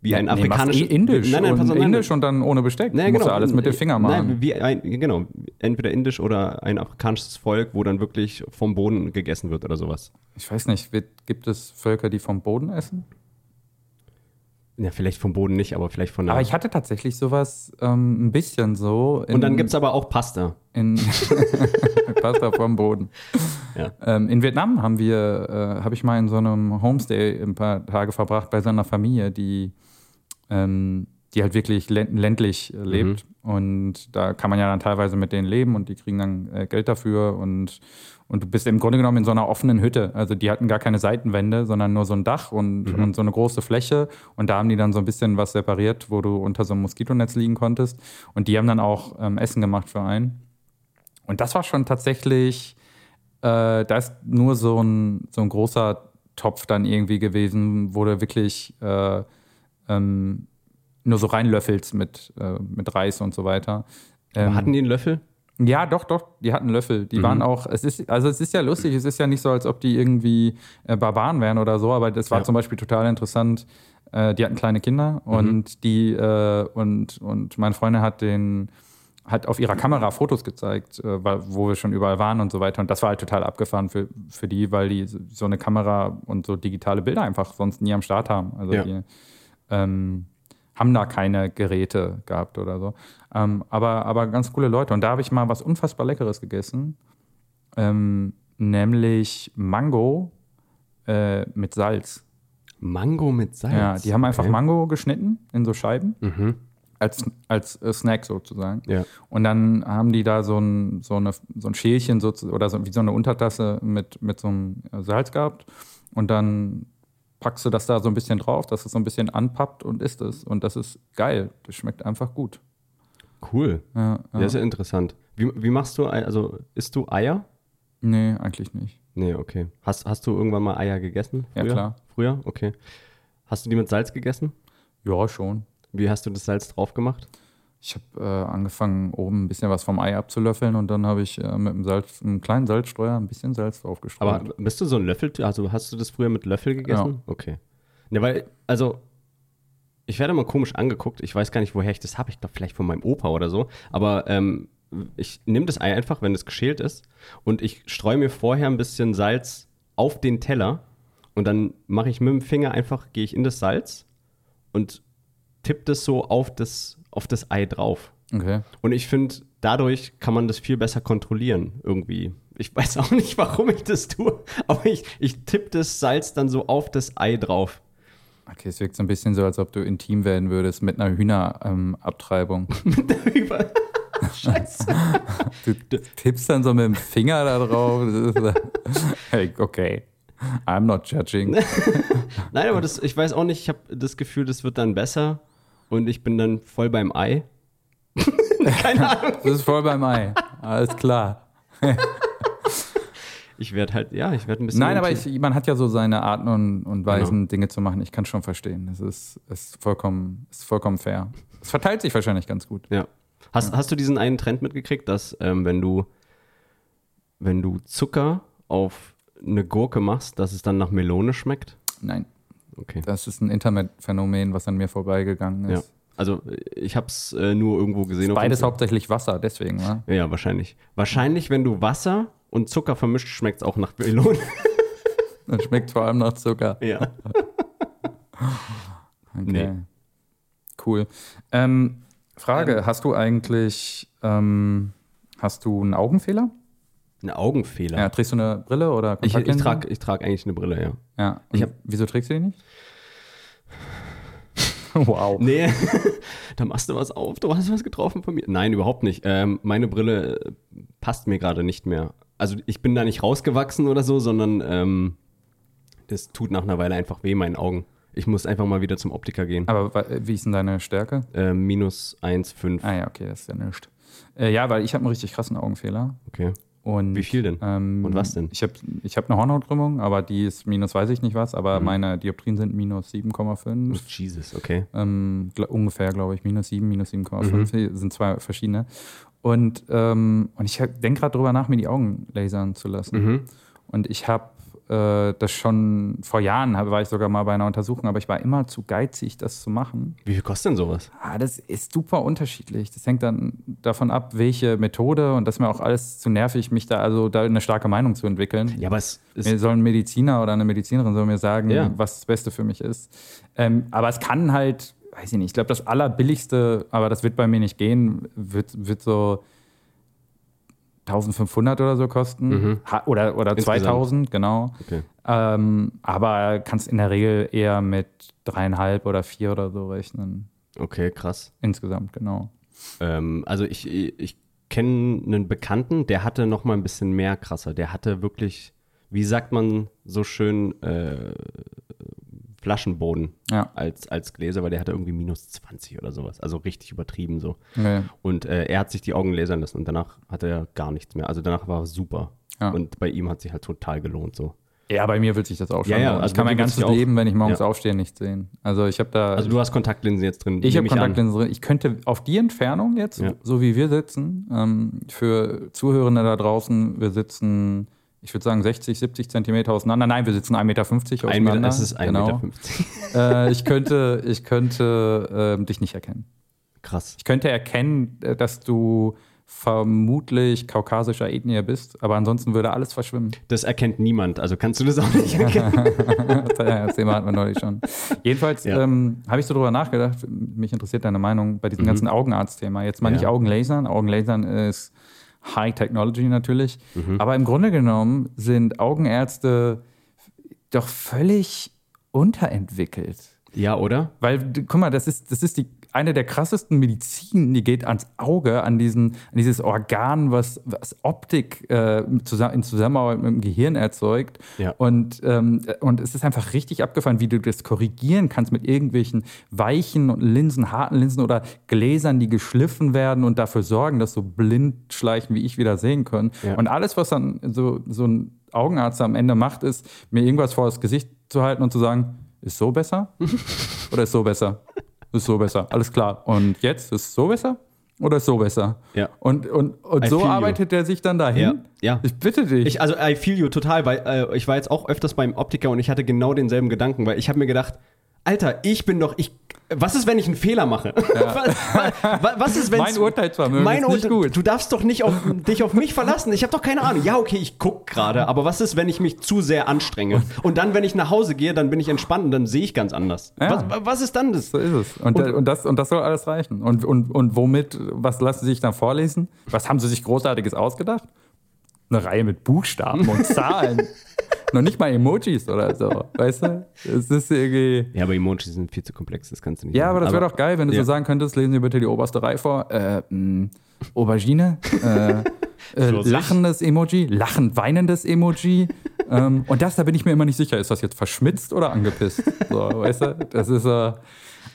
wie ein Nee, afrikanisches. Indisch, Nein, nein, und nein, Indisch und dann ohne Besteck. Nein, Musst genau. du alles mit dem Finger machen. Nein, wie ein, genau. Entweder indisch oder ein afrikanisches Volk, wo dann wirklich vom Boden gegessen wird oder sowas. Ich weiß nicht, gibt es Völker, die vom Boden essen? Ja, vielleicht vom Boden nicht, aber vielleicht von der. Aber ich hatte tatsächlich sowas ähm, ein bisschen so. Und dann gibt es aber auch Pasta. in Pasta vom Boden. Ja. Ähm, in Vietnam haben wir, äh, habe ich mal in so einem Homestay ein paar Tage verbracht bei so einer Familie, die, ähm, die halt wirklich lä- ländlich äh, lebt. Und da kann man ja dann teilweise mit denen leben und die kriegen dann äh, Geld dafür und, und du bist im Grunde genommen in so einer offenen Hütte. Also die hatten gar keine Seitenwände, sondern nur so ein Dach und, und so eine große Fläche. Und da haben die dann so ein bisschen was separiert, wo du unter so einem Moskitonetz liegen konntest. Und die haben dann auch ähm, Essen gemacht für einen. Und das war schon tatsächlich, äh, da ist nur so ein, so ein großer Topf dann irgendwie gewesen, wo du wirklich äh, ähm, nur so reinlöffelst mit, äh, mit Reis und so weiter. Ähm, hatten die einen Löffel? ja, doch, doch, die hatten Löffel. Mhm. Die waren auch, es ist, also es ist ja lustig, es ist ja nicht so, als ob die irgendwie äh, Barbaren wären oder so, aber das war Ja. zum Beispiel total interessant. Äh, die hatten kleine Kinder Mhm. und die, äh, und, und meine Freundin hat den, hat auf ihrer Kamera Fotos gezeigt, äh, weil- wo wir schon überall waren und so weiter. Und das war halt total abgefahren für, für die, weil die so- so eine Kamera und so digitale Bilder einfach sonst nie am Start haben. Also Ja. die ähm, haben da keine Geräte gehabt oder so. Ähm, aber, aber ganz coole Leute. Und da habe ich mal was unfassbar Leckeres gegessen, ähm, nämlich Mango äh, mit Salz. Mango mit Salz. Ja, die haben einfach Okay. Mango geschnitten in so Scheiben. Mhm. Als, als äh, Snack sozusagen. Ja. Und dann haben die da so ein, so eine, so ein Schälchen so, oder so, wie so eine Untertasse mit, mit so einem Salz gehabt. Und dann packst du das da so ein bisschen drauf, dass es so ein bisschen anpappt und isst es. Und das ist geil. Das schmeckt einfach gut. Cool. Ja, ja. Ja, ist ja interessant. Wie, wie machst du, also isst du Eier? Nee, eigentlich nicht. Nee, okay. Hast, hast du irgendwann mal Eier gegessen? Ja, klar. Früher? Okay. Hast du die mit Salz gegessen? Ja, schon. Wie hast du das Salz drauf gemacht? Ich habe äh, angefangen, oben ein bisschen was vom Ei abzulöffeln und dann habe ich äh, mit einem, Salz, einem kleinen Salzstreuer ein bisschen Salz draufgestreut. Aber bist du so ein Löffel, also hast du das früher mit Löffel gegessen? Okay. Ne, weil, also, ich werde immer komisch angeguckt. Ich weiß gar nicht, woher ich das habe. Ich glaube, vielleicht von meinem Opa oder so. Aber ähm, ich nehme das Ei einfach, wenn es geschält ist, und ich streue mir vorher ein bisschen Salz auf den Teller. Und dann mache ich mit dem Finger einfach, gehe ich in das Salz und tippe das so auf das, auf das Ei drauf. okay. Und ich finde, dadurch kann man das viel besser kontrollieren, irgendwie. Ich weiß auch nicht, warum ich das tue, aber ich, ich tippe das Salz dann so auf das Ei drauf. Okay, es wirkt so ein bisschen so, als ob du intim werden würdest mit einer Hühnerabtreibung. Über- Scheiße. Du tippst dann so mit dem Finger da drauf. Hey, okay. I'm not judging. Nein, aber das, ich weiß auch nicht, ich habe das Gefühl, das wird dann besser und ich bin dann voll beim Ei. Keine Ahnung. Das ist voll beim Ei. Alles klar. Ich werde halt, ja, ich werde ein bisschen. Nein, aber ich, man hat ja so seine Arten und, und Weisen, Genau. Dinge zu machen. Ich kann schon verstehen. Das ist, ist, vollkommen, ist vollkommen fair. Es verteilt sich wahrscheinlich ganz gut. Ja. Hast, hast du diesen einen Trend mitgekriegt, dass ähm, wenn du wenn du Zucker auf eine Gurke machst, dass es dann nach Melone schmeckt? Nein, Okay. das ist ein Internetphänomen, was an mir vorbeigegangen Ja. ist. Also ich habe es äh, nur irgendwo gesehen. Beides hauptsächlich Wasser, deswegen, ne? Ja, ja, wahrscheinlich. Wahrscheinlich, wenn du Wasser und Zucker vermischt, schmeckt es auch nach Melone. Das schmeckt vor allem nach Zucker. ja. Okay. Nee. Cool. Ähm, Frage: Hast du eigentlich ähm, hast du einen Augenfehler? Ein Augenfehler. Ja, trägst du eine Brille oder ich ich trage ich trag eigentlich eine Brille, ja. Ja. Ich hab- wieso trägst du die nicht? wow. Nee, da machst du was auf, du hast was getroffen von mir. Nein, überhaupt nicht. Ähm, meine Brille äh, passt mir gerade nicht mehr. Also ich bin da nicht rausgewachsen oder so, sondern ähm, das tut nach einer Weile einfach weh, meinen Augen. Ich muss einfach mal wieder zum Optiker gehen. Aber wie ist denn deine Stärke? Ähm, minus 1,5. Ah ja, okay, das ist ja nichts. Äh, ja, weil ich habe einen richtig krassen Augenfehler. Okay. Und, Wie viel denn? Ähm, Und was denn? Ich habe ich hab eine Hornhautkrümmung, aber die ist minus weiß ich nicht was, aber Mhm. meine Dioptrien sind minus 7,5. Jesus, okay. Ähm, gl ungefähr, glaube ich, minus 7, minus 7,5 Mhm. Sind zwei verschiedene. Und, ähm, und ich denke gerade drüber nach, mir die Augen lasern zu lassen. Mhm. Und ich habe äh, das schon vor Jahren, war ich sogar mal bei einer Untersuchung, aber ich war immer zu geizig, das zu machen. Wie viel kostet denn sowas? Ah, das ist super unterschiedlich. Das hängt dann davon ab, welche Methode und das ist mir auch alles zu nervig, mich da also da eine starke Meinung zu entwickeln. Ja, aber es ist. Mir soll ein Mediziner oder eine Medizinerin soll mir sagen, Ja. was das Beste für mich ist. Ähm, aber es kann halt, weiß ich nicht, ich glaube, das allerbilligste, aber das wird bei mir nicht gehen, wird, wird so 1500 oder so kosten. Mhm. Oder, oder Insgesamt. 2000, genau. Okay. Ähm, aber kannst in der Regel eher mit dreieinhalb oder vier oder so rechnen. Okay, krass. Insgesamt, genau. Ähm, also ich, ich kenne einen Bekannten, der hatte noch mal ein bisschen mehr krasser. Der hatte wirklich, wie sagt man so schön, äh, Flaschenboden Ja. als, als Gläser, weil der hatte irgendwie minus 20 oder sowas. Also richtig übertrieben so. Nee. Und äh, er hat sich die Augen lasern lassen und danach hatte er gar nichts mehr. Also danach war es super. Ja. Und bei ihm hat sich halt total gelohnt so. Ja, bei mir wird sich das auch schon. Ja, ja, also ich kann mein ganzes Leben, wenn ich morgens Ja. aufstehe, nicht sehen. Also ich habe da. Also du hast Kontaktlinsen jetzt drin. Ich habe. Kontaktlinsen drin. Ich könnte auf die Entfernung jetzt, so wie wir sitzen, ähm, für Zuhörende da draußen, wir sitzen, ich würde sagen 60, 70 Zentimeter auseinander. Nein, wir sitzen 1,50 Meter Ein Meter, auseinander. es ist 1,50 genau. Meter. äh, ich könnte, ich könnte ähm, dich nicht erkennen. Krass. Ich könnte erkennen, äh, dass du vermutlich kaukasischer Ethnie bist, aber ansonsten würde alles verschwimmen. Das erkennt niemand, also kannst du das auch nicht erkennen. das Thema hatten wir neulich schon. Jedenfalls Ja. ähm, habe ich so drüber nachgedacht, mich interessiert deine Meinung bei diesem ganzen Augenarzt-Thema. Jetzt mal Mhm. Ja. nicht Augenlasern, Augenlasern ist High Technology natürlich, Mhm. aber im Grunde genommen sind Augenärzte doch völlig unterentwickelt. ja, oder? Weil, guck mal, das ist, das ist die, eine der krassesten Medizin, die geht ans Auge, an, diesen, an dieses Organ, was, was Optik äh, zusammen, in Zusammenarbeit mit dem Gehirn erzeugt. Ja. Und, ähm, und es ist einfach richtig abgefahren, wie du das korrigieren kannst mit irgendwelchen weichen Linsen, harten Linsen oder Gläsern, die geschliffen werden und dafür sorgen, dass so Blindschleichen wie ich wieder sehen können. Ja. Und alles, was dann so, so ein Augenarzt am Ende macht, ist, mir irgendwas vor das Gesicht zu halten und zu sagen, ist so besser? Oder ist so besser? Ist so besser. Alles klar. Und jetzt ist so besser? Oder ist so besser? Ja. Und, und, und I so feel you. arbeitet er sich dann dahin? Ja, ja. Ich bitte dich. Ich, also, I feel you total, weil äh, ich war jetzt auch öfters beim Optiker und ich hatte genau denselben Gedanken, weil ich habe mir gedacht, Alter, ich bin doch, ich, was ist, wenn ich einen Fehler mache? was, was, was ist, wenn Mein Urteilsvermögen ist nicht gut. Du darfst doch nicht auf, dich auf mich verlassen. Ich habe doch keine Ahnung. Ja, okay, ich guck gerade, aber was ist, wenn ich mich zu sehr anstrenge? Und dann, wenn ich nach Hause gehe, dann bin ich entspannt und dann sehe ich ganz anders. Ja. Was, was ist dann das? so ist es. Und, Und- und, das, und das soll alles reichen. Und, und, und womit, was lassen Sie sich dann vorlesen? Was haben Sie sich Großartiges ausgedacht? Eine Reihe mit Buchstaben und Zahlen. Noch nicht mal Emojis oder so. Weißt du? Es ist irgendwie. Ja, aber Emojis sind viel zu komplex, das kannst du nicht Ja, machen. aber das wäre doch geil, wenn du ja. so sagen könntest, lesen Sie bitte die oberste Reihe vor. Äh, mh, Aubergine, äh, äh, lachendes Emoji, lachend weinendes Emoji. ähm, und das, da bin ich mir immer nicht sicher, ist das jetzt verschmitzt oder angepisst? So, weißt du? Das ist äh,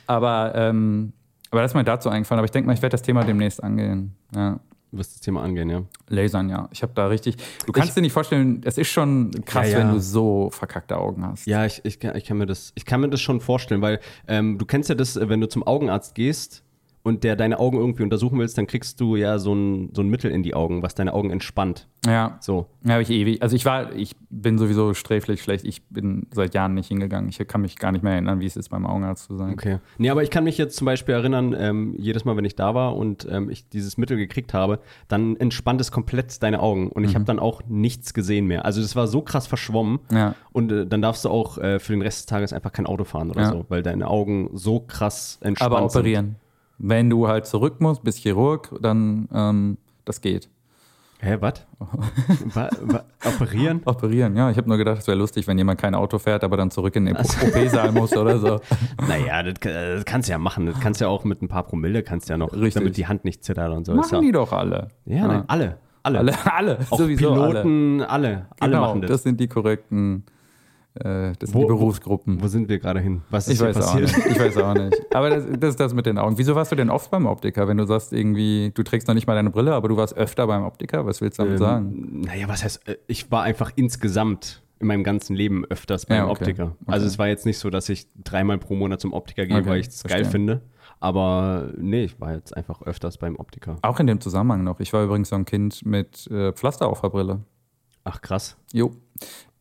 aber, ähm, aber das ist mir dazu eingefallen. Aber ich denke mal, ich werde das Thema demnächst angehen. Ja. Du wirst das Thema angehen, ja. Lasern, ja. Ich habe da richtig. Du kannst dir nicht vorstellen, es ist schon krass, Ja, ja. wenn du so verkackte Augen hast. Ja, ich, ich, kann- ich, kann mir das, ich kann mir das schon vorstellen, weil ähm, du kennst ja das, wenn du zum Augenarzt gehst und der deine Augen irgendwie untersuchen willst, dann kriegst du ja so ein, so ein Mittel in die Augen, was deine Augen entspannt. Ja. So. Ja, habe ich ewig. Also ich war, ich bin sowieso sträflich schlecht. Ich bin seit Jahren nicht hingegangen. Ich kann mich gar nicht mehr erinnern, wie es ist, beim Augenarzt zu sein. Okay. Nee, aber ich kann mich jetzt zum Beispiel erinnern, ähm, jedes Mal, wenn ich da war und ähm, ich dieses Mittel gekriegt habe, dann entspannt es komplett deine Augen und ich habe dann auch nichts gesehen mehr. Also das war so krass verschwommen Ja. und äh, dann darfst du auch äh, für den Rest des Tages einfach kein Auto fahren oder Ja. so, weil deine Augen so krass entspannt Aber sind. Wenn du halt zurück musst, bist Chirurg, dann ähm, das geht. Hä, was? wa, wa, operieren? Operieren, ja. Ich habe nur gedacht, es wäre lustig, wenn jemand kein Auto fährt, aber dann zurück in den OP-Saal muss oder so. Naja, das, das kannst du ja machen. Das kannst du ja auch mit ein paar Promille, kannst du ja noch, Richtig. damit die Hand nicht zittert und so. Machen ja, die doch alle. ja, nein, alle. Alle. Alle, alle. Auch sowieso alle. Piloten, alle. Alle, Genau, machen das. das sind die korrekten, äh, das sind Wo- die Berufsgruppen. Wo sind wir gerade hin? Was ist Ich weiß auch passiert? nicht. Ich weiß auch nicht. Aber das, das ist das mit den Augen. Wieso warst du denn oft beim Optiker, wenn du sagst irgendwie, du trägst noch nicht mal deine Brille, aber du warst öfter beim Optiker? Was willst du damit sagen? Ähm, naja, was heißt, äh, ich war einfach insgesamt in meinem ganzen Leben öfters beim Ja, okay. Optiker. Okay. Also es war jetzt nicht so, dass ich dreimal pro Monat zum Optiker gehe, Okay, weil ich es geil finde. Aber nee, ich war jetzt einfach öfters beim Optiker. Auch in dem Zusammenhang noch. Ich war übrigens so ein Kind mit äh, Pflaster auf der Brille. Ach krass. Jo.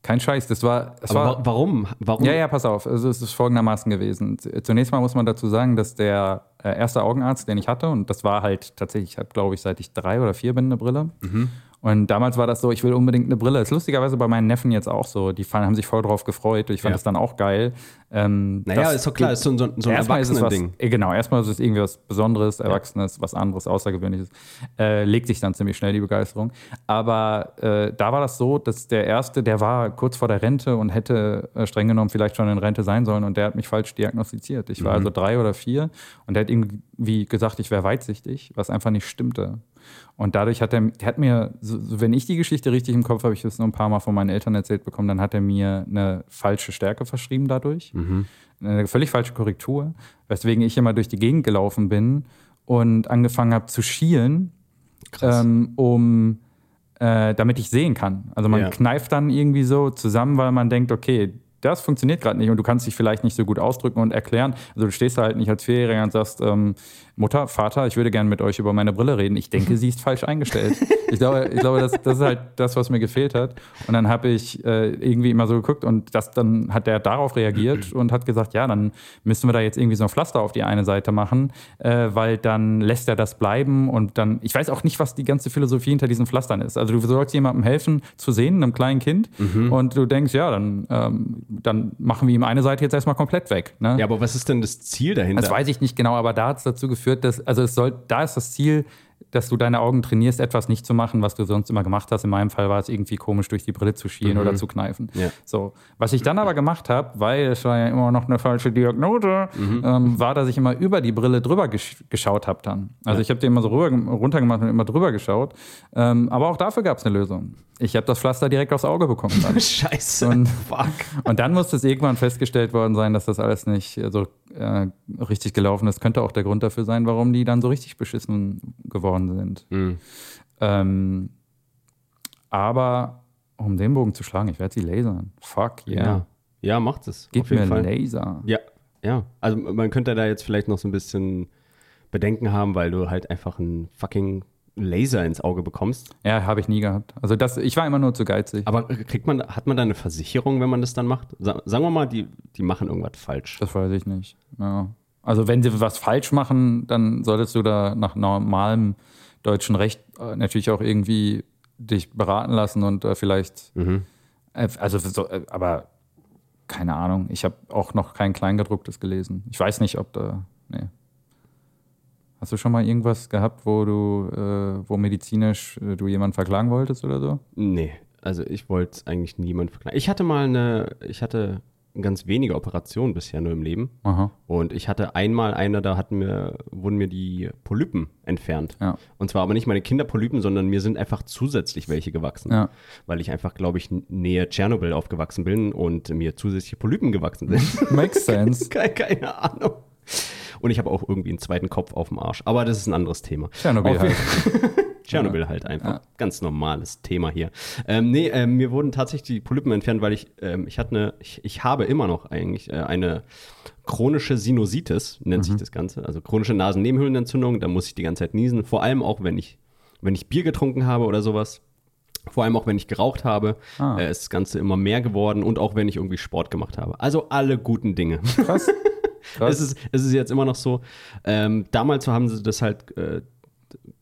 Kein Scheiß. Das war. Es Aber war wa warum? Warum? Ja, ja, pass auf. Also es ist folgendermaßen gewesen. Zunächst mal muss man dazu sagen, dass der äh, erste Augenarzt, den ich hatte, und das war halt tatsächlich, ich habe, glaube ich, seit ich drei oder vier bin, eine Brille. Mhm. Und damals war das so, ich will unbedingt eine Brille. Ist lustigerweise bei meinen Neffen jetzt auch so. Die haben sich voll drauf gefreut. Ich fand Ja. das dann auch geil. Ähm, Naja, das ist doch klar, ist so ein, so ein so ein Erwachsenen-Ding. äh, genau, erstmal ist es irgendwie was Besonderes, Erwachsenes, was anderes, Außergewöhnliches. Äh, legt sich dann ziemlich schnell die Begeisterung. Aber äh, da war das so, dass der Erste, der war kurz vor der Rente und hätte äh, streng genommen vielleicht schon in Rente sein sollen und der hat mich falsch diagnostiziert. Ich war also drei oder vier und der hat irgendwie gesagt, ich wäre weitsichtig, was einfach nicht stimmte. Und dadurch hat er, hat mir, so, wenn ich die Geschichte richtig im Kopf habe, ich das nur ein paar Mal von meinen Eltern erzählt bekommen, dann hat er mir eine falsche Stärke verschrieben dadurch. Eine völlig falsche Korrektur, weswegen ich immer durch die Gegend gelaufen bin und angefangen habe zu schielen, ähm, um äh, damit ich sehen kann. Also man Ja. kneift dann irgendwie so zusammen, weil man denkt, okay, das funktioniert gerade nicht und du kannst dich vielleicht nicht so gut ausdrücken und erklären. Also du stehst da halt nicht als Vierjähriger und sagst, ähm, Mutter, Vater, ich würde gerne mit euch über meine Brille reden. Ich denke, sie ist falsch eingestellt. Ich glaube, ich glaube das, das ist halt das, was mir gefehlt hat. Und dann habe ich äh, irgendwie immer so geguckt und das, dann hat der darauf reagiert und hat gesagt, ja, dann müssen wir da jetzt irgendwie so ein Pflaster auf die eine Seite machen, äh, weil dann lässt er das bleiben und dann, ich weiß auch nicht, was die ganze Philosophie hinter diesen Pflastern ist. Also du sollst jemandem helfen zu sehen, einem kleinen Kind und du denkst, ja, dann, ähm, dann machen wir ihm eine Seite jetzt erstmal komplett weg. Ne? Ja, aber was ist denn das Ziel dahinter? Das weiß ich nicht genau, aber da hat es dazu geführt, dass, also es soll, da ist das Ziel, dass du deine Augen trainierst, etwas nicht zu machen, was du sonst immer gemacht hast. In meinem Fall war es irgendwie komisch, durch die Brille zu schielen oder zu kneifen. Ja. So. Was ich dann aber gemacht habe, weil es war ja immer noch eine falsche Diagnose, ähm, war, dass ich immer über die Brille drüber gesch geschaut habe dann. Also ich habe die immer so rüber, runter gemacht und immer drüber geschaut. Ähm, aber auch dafür gab es eine Lösung. Ich habe das Pflaster direkt aufs Auge bekommen. Scheiße. Und- Fuck. Und dann muss es irgendwann festgestellt worden sein, dass das alles nicht so äh, richtig gelaufen ist. Könnte auch der Grund dafür sein, warum die dann so richtig beschissen geworden sind. Mhm. Ähm, aber um den Bogen zu schlagen, ich werde sie lasern. Fuck, yeah. Ja. Ja, macht es. Gib auf jeden mir Fall. Laser. Ja, ja. Also man könnte da jetzt vielleicht noch so ein bisschen Bedenken haben, weil du halt einfach einen fucking Laser ins Auge bekommst. Ja, habe ich nie gehabt. Also das, ich war immer nur zu geizig. Aber kriegt man, hat man da eine Versicherung, wenn man das dann macht? Sa sagen wir mal, die, die machen irgendwas falsch. Das weiß ich nicht. Ja. Also wenn sie was falsch machen, dann solltest du da nach normalem deutschen Recht äh, natürlich auch irgendwie dich beraten lassen und äh, vielleicht, Mhm. äh, also so, aber keine Ahnung. Ich habe auch noch kein Kleingedrucktes gelesen. Ich weiß nicht, ob da, nee. Hast du schon mal irgendwas gehabt, wo du, äh, wo medizinisch äh, du jemanden verklagen wolltest oder so? Nee, also ich wollte eigentlich niemand verklagen. Ich hatte mal eine, ich hatte ganz wenige Operationen bisher nur im Leben. Aha. Und ich hatte einmal eine, da hatten mir, wurden mir die Polypen entfernt. Ja. Und zwar aber nicht meine Kinderpolypen, sondern mir sind einfach zusätzlich welche gewachsen. Ja. Weil ich einfach, glaube ich, nähe Tschernobyl aufgewachsen bin und mir zusätzliche Polypen gewachsen sind. Makes sense. keine, keine Ahnung. Und ich habe auch irgendwie einen zweiten Kopf auf dem Arsch. Aber das ist ein anderes Thema. Tschernobyl Auf- halt. Tschernobyl halt einfach. Ganz normales Thema hier. Ähm, nee, ähm, mir wurden tatsächlich die Polypen entfernt, weil ich, ähm, ich hatte eine, ich, ich habe immer noch eigentlich äh, eine chronische Sinusitis, nennt sich das Ganze. Also chronische Nasennebenhöhlenentzündung, da muss ich die ganze Zeit niesen. Vor allem auch, wenn ich, wenn ich Bier getrunken habe oder sowas. Vor allem auch, wenn ich geraucht habe, Ah. äh, ist das Ganze immer mehr geworden und auch wenn ich irgendwie Sport gemacht habe. Also alle guten Dinge. Krass. Krass. Es ist, es ist jetzt immer noch so. Ähm, damals haben sie das halt äh,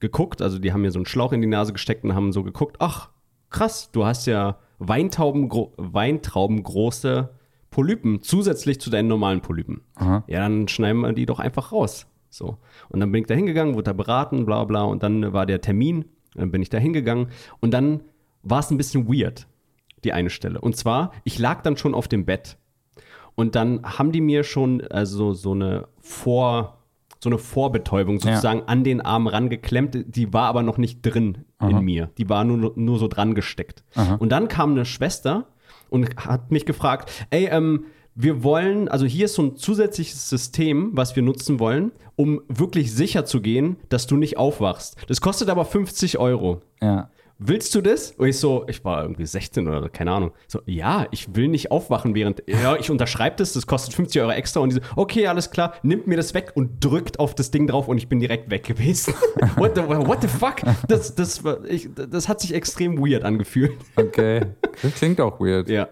geguckt, also die haben mir so einen Schlauch in die Nase gesteckt und haben so geguckt, ach, krass, du hast ja Weintauben, Weintraubengroße Polypen zusätzlich zu deinen normalen Polypen. Aha. Ja, dann schneiden wir die doch einfach raus. So. Und dann bin ich da hingegangen, wurde da beraten, bla bla, und dann war der Termin, dann bin ich da hingegangen und dann war es ein bisschen weird, die eine Stelle. Und zwar, ich lag dann schon auf dem Bett und dann haben die mir schon also so eine Vor, so eine Vorbetäubung sozusagen an den Arm rangeklemmt. Die war aber noch nicht drin in mir. Die war nur, nur so dran gesteckt. Und dann kam eine Schwester und hat mich gefragt, ey, ähm, wir wollen, also hier ist so ein zusätzliches System, was wir nutzen wollen, um wirklich sicher zu gehen, dass du nicht aufwachst. Das kostet aber 50 Euro Ja. Willst du das? Und ich so, ich war irgendwie 16 oder keine Ahnung. So, ja, ich will nicht aufwachen während, ja, ich unterschreibe das, das kostet 50 Euro extra und die so, okay, alles klar, nimmt mir das weg und drückt auf das Ding drauf und ich bin direkt weg gewesen. what, the, what the fuck? Das, das, ich, das hat sich extrem weird angefühlt. Okay. Das klingt auch weird. Ja.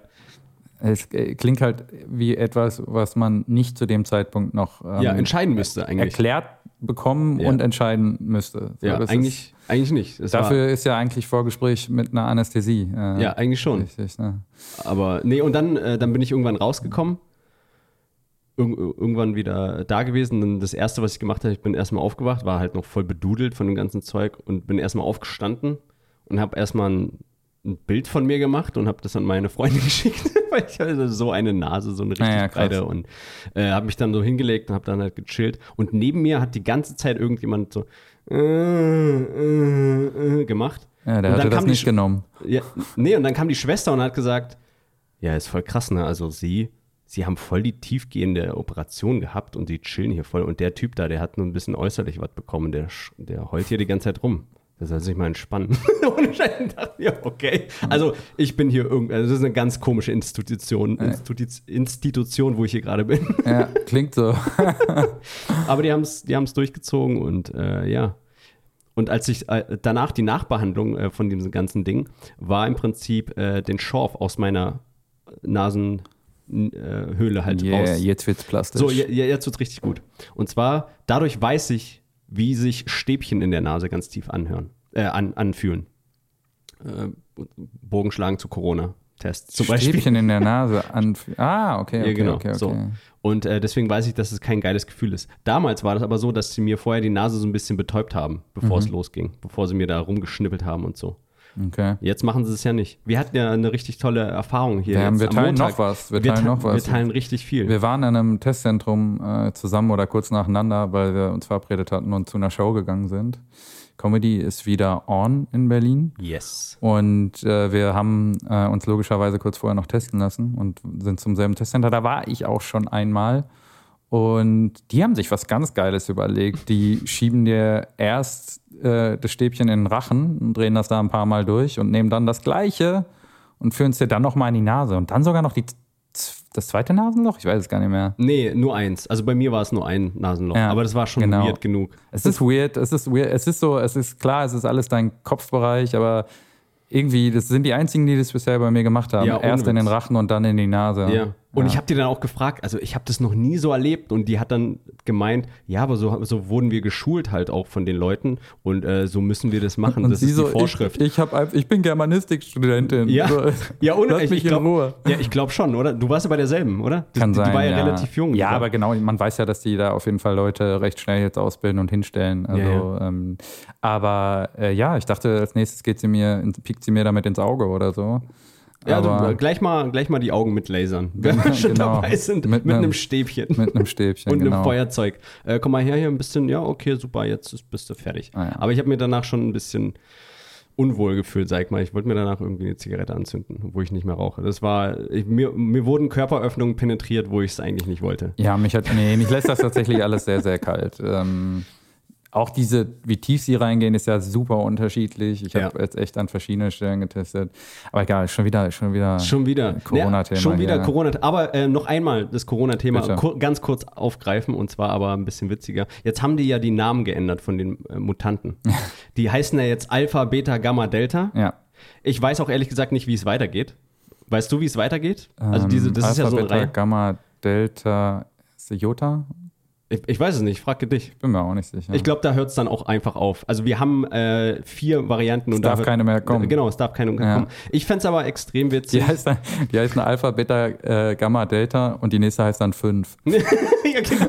Es äh, klingt halt wie etwas, was man nicht zu dem Zeitpunkt noch ähm, Ja, entscheiden müsste eigentlich. erklärt bekommen Ja. und entscheiden müsste. So, Ja, eigentlich, eigentlich nicht. Es dafür ist ja eigentlich Vorgespräch mit einer Anästhesie. Äh, ja, eigentlich schon. Richtig, ne? Aber nee, und dann, äh, dann bin ich irgendwann rausgekommen. Irg irgendwann wieder da gewesen. Und das erste, was ich gemacht habe, ich bin erstmal aufgewacht, war halt noch voll bedudelt von dem ganzen Zeug und bin erstmal aufgestanden und habe erstmal ein, ein Bild von mir gemacht und habe das an meine Freunde geschickt, weil ich hatte so eine Nase, so eine richtig ja, breite und äh, habe mich dann so hingelegt und habe dann halt gechillt. Und neben mir hat die ganze Zeit irgendjemand so äh, äh, äh, gemacht. Ja, der Und hatte das nicht Sch- genommen. Ja, nee, und dann kam die Schwester und hat gesagt, ja, ist voll krass, ne? Also sie, sie haben voll die tiefgehende Operation gehabt und sie chillen hier voll. Und der Typ da, der hat nur ein bisschen äußerlich was bekommen, der, der heult hier die ganze Zeit rum. Der soll sich mal entspannen. Ohne Scheiß, ich dachte mir, okay. Also ich bin hier irgendwie, also das ist eine ganz komische Institution, Institu Institution, wo ich hier gerade bin. Ja, klingt so. Aber die haben es die haben's durchgezogen und äh, ja. Und als ich äh, danach die Nachbehandlung äh, von diesem ganzen Ding war im Prinzip äh, den Schorf aus meiner Nasenhöhle äh, Höhle halt Yeah, raus. jetzt wird's plastisch. So, je, je- jetzt wird's richtig gut. Und zwar, dadurch weiß ich, wie sich Stäbchen in der Nase ganz tief anhören, äh, an, anfühlen. Äh, Bogenschlagen zu Corona-Tests zum Beispiel. Stäbchen in der Nase. An ah, okay, okay, Ja, genau. okay, okay. So. Und äh, deswegen weiß ich, dass es kein geiles Gefühl ist. Damals war das aber so, dass sie mir vorher die Nase so ein bisschen betäubt haben, bevor Mhm. es losging, bevor sie mir da rumgeschnippelt haben und so. Okay. Jetzt machen sie es ja nicht. Wir hatten ja eine richtig tolle Erfahrung hier. Jetzt wir teilen Montag. noch was. Wir Wir, teilen te- noch was. wir teilen richtig viel. Wir waren in einem Testzentrum äh, zusammen oder kurz nacheinander, weil wir uns verabredet hatten und zu einer Show gegangen sind. Comedy ist wieder on in Berlin. yes. Und äh, wir haben äh, uns logischerweise kurz vorher noch testen lassen und sind zum selben Testcenter. Da war ich auch schon einmal. Und die haben sich was ganz Geiles überlegt. Die schieben dir erst äh, das Stäbchen in den Rachen und drehen das da ein paar Mal durch und nehmen dann das Gleiche und führen es dir dann nochmal in die Nase. Und dann sogar noch die, das zweite Nasenloch? Ich weiß es gar nicht mehr. Nee, nur eins. Also bei mir war es nur ein Nasenloch. Ja, aber das war schon genau. weird genug. Es ist weird, es ist weird, es ist so, es ist klar, es ist alles dein Kopfbereich, aber irgendwie, das sind die einzigen, die das bisher bei mir gemacht haben. Ja, Erst in den. Rachen und dann in die Nase. Ja. Und Ja. ich habe die dann auch gefragt, also ich habe das noch nie so erlebt und die hat dann gemeint, ja, aber so, so wurden wir geschult halt auch von den Leuten und äh, so müssen wir das machen. Und das ist so, die Vorschrift. Ich, ich, hab, ich bin Germanistikstudentin. Ja, So, ja ohne, mich ich glaub, in Ruhe. Ja, ich glaube schon, oder? Du warst ja bei derselben, oder? Kann die, sein. Die war ja, relativ jung. Ja, oder? aber genau, man weiß ja, dass die da auf jeden Fall Leute recht schnell jetzt ausbilden und hinstellen. Also, Ja, Ähm, aber äh, ja, ich dachte, als nächstes geht sie mir, piekt sie mir damit ins Auge oder so. Ja, also gleich mal, gleich mal die Augen mit Lasern. Wenn wir schon genau. dabei sind, Mit mit, einem- Stäbchen. mit einem Stäbchen, und genau. einem Feuerzeug. Äh, komm mal her hier ein bisschen, ja, okay, super, jetzt ist, bist du fertig. Ah, ja. Aber ich habe mir danach schon ein bisschen unwohl gefühlt, sag ich mal. Ich wollte mir danach irgendwie eine Zigarette anzünden, wo ich nicht mehr rauche. Das war, ich, mir, mir wurden Körperöffnungen penetriert, wo ich es eigentlich nicht wollte. Ja, mich hat, nee, mich lässt das tatsächlich alles sehr, sehr kalt. Ähm, auch diese, wie tief sie reingehen, ist ja super unterschiedlich. Ich habe Ja. jetzt echt an verschiedenen Stellen getestet. Aber egal, schon wieder, schon wieder. Schon wieder. Corona-Thema Ja, schon wieder. Corona. Aber äh, noch einmal das Corona-Thema kur ganz kurz aufgreifen und zwar aber ein bisschen witziger. Jetzt haben die ja die Namen geändert von den äh, Mutanten. die heißen ja jetzt Alpha, Beta, Gamma, Delta. Ja. Ich weiß auch ehrlich gesagt nicht, wie es weitergeht. Weißt du, wie es weitergeht? Also diese, das Ähm, ist ja so eine Alpha, Beta, Reihe. Gamma, Delta, Jota? Ich, ich weiß es nicht, frage dich. Bin mir auch nicht sicher. Ich glaube, da hört es dann auch einfach auf. Also wir haben äh, vier Varianten und Es darf da keine mehr kommen. Genau, es darf keine mehr Ja. kommen. Ich fände es aber extrem witzig. die heißt, dann, die heißt eine Alpha, Beta, äh, Gamma, Delta und die nächste heißt dann 5. ja, genau.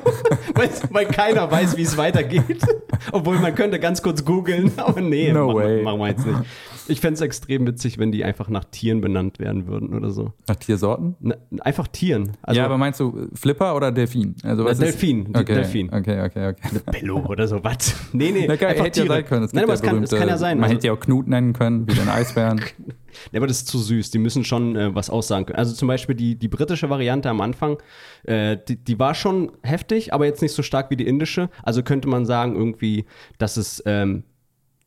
weil, weil keiner weiß, wie es weitergeht. Obwohl man könnte ganz kurz googeln, aber nee, No machen, way. machen wir jetzt nicht. Ich fände es extrem witzig, wenn die einfach nach Tieren benannt werden würden oder so. Nach Tiersorten? Na, einfach Tieren. Also ja, aber meinst du Flipper oder Delfin? Also Na, was ist- Delfin, Okay, Delfin. Okay, okay, okay. Bello oder so, was? Nee, nee, Na, einfach hätte ja Tiere. sein können. Es Nein, aber es kann, es berühmte- kann ja sein. Man Also, hätte ja auch Knut nennen können, wie den Eisbären. Ja, aber das ist zu süß. Die müssen schon äh, was aussagen können. Also zum Beispiel die, die britische Variante am Anfang, äh, die, die war schon heftig, aber jetzt nicht so stark wie die indische. Also könnte man sagen irgendwie, dass es ähm,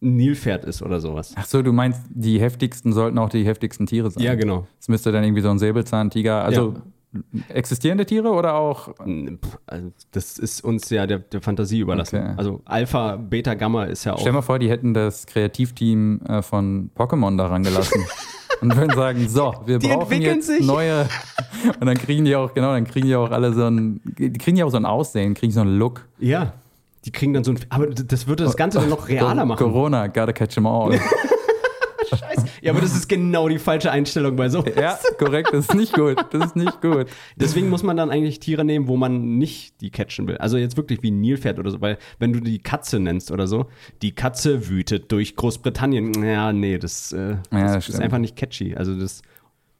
Nilpferd ist oder sowas. Ach so, du meinst, die heftigsten sollten auch die heftigsten Tiere sein? Ja, genau. Es müsste dann irgendwie so ein Säbelzahntiger, also existierende Tiere oder auch Also das ist uns ja der, der Fantasie überlassen. Okay. Also Alpha, Beta, Gamma ist ja auch. Stell dir mal vor, die hätten das Kreativteam äh, von Pokémon daran gelassen. und würden sagen, so, wir Die brauchen jetzt sich. neue. Und dann kriegen die auch, genau, dann kriegen die auch alle so ein, die kriegen ja auch so ein Aussehen, kriegen so einen Look. Ja. Die kriegen dann so ein. Aber das würde das Ganze dann noch realer machen. Corona, gotta catch them all. Scheiße. Ja, aber das ist genau die falsche Einstellung bei so. ja, korrekt, das ist nicht gut. Das ist nicht gut. Deswegen muss man dann eigentlich Tiere nehmen, wo man nicht die catchen will. Also jetzt wirklich wie ein Nilpferd oder so, weil wenn du die Katze nennst oder so, die Katze wütet durch Großbritannien. Ja, nee, das, äh, das, ist stimmt. einfach nicht catchy. Also das,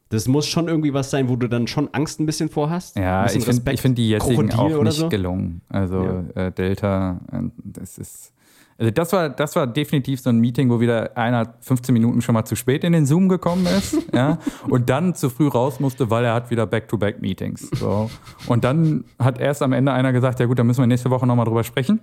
das muss schon irgendwie was sein, wo du dann schon Angst ein bisschen vor hast. Ja, ich finde find die jetzigen Krokodil auch nicht so. gelungen. Also äh, Delta, äh, das ist. Also das war, das war definitiv so ein Meeting, wo wieder einer 15 Minuten schon mal zu spät in den Zoom gekommen ist, ja, und dann zu früh raus musste, weil er hat wieder Back-to-Back-Meetings. So. Und dann hat erst am Ende einer gesagt, ja gut, dann müssen wir nächste Woche nochmal drüber sprechen.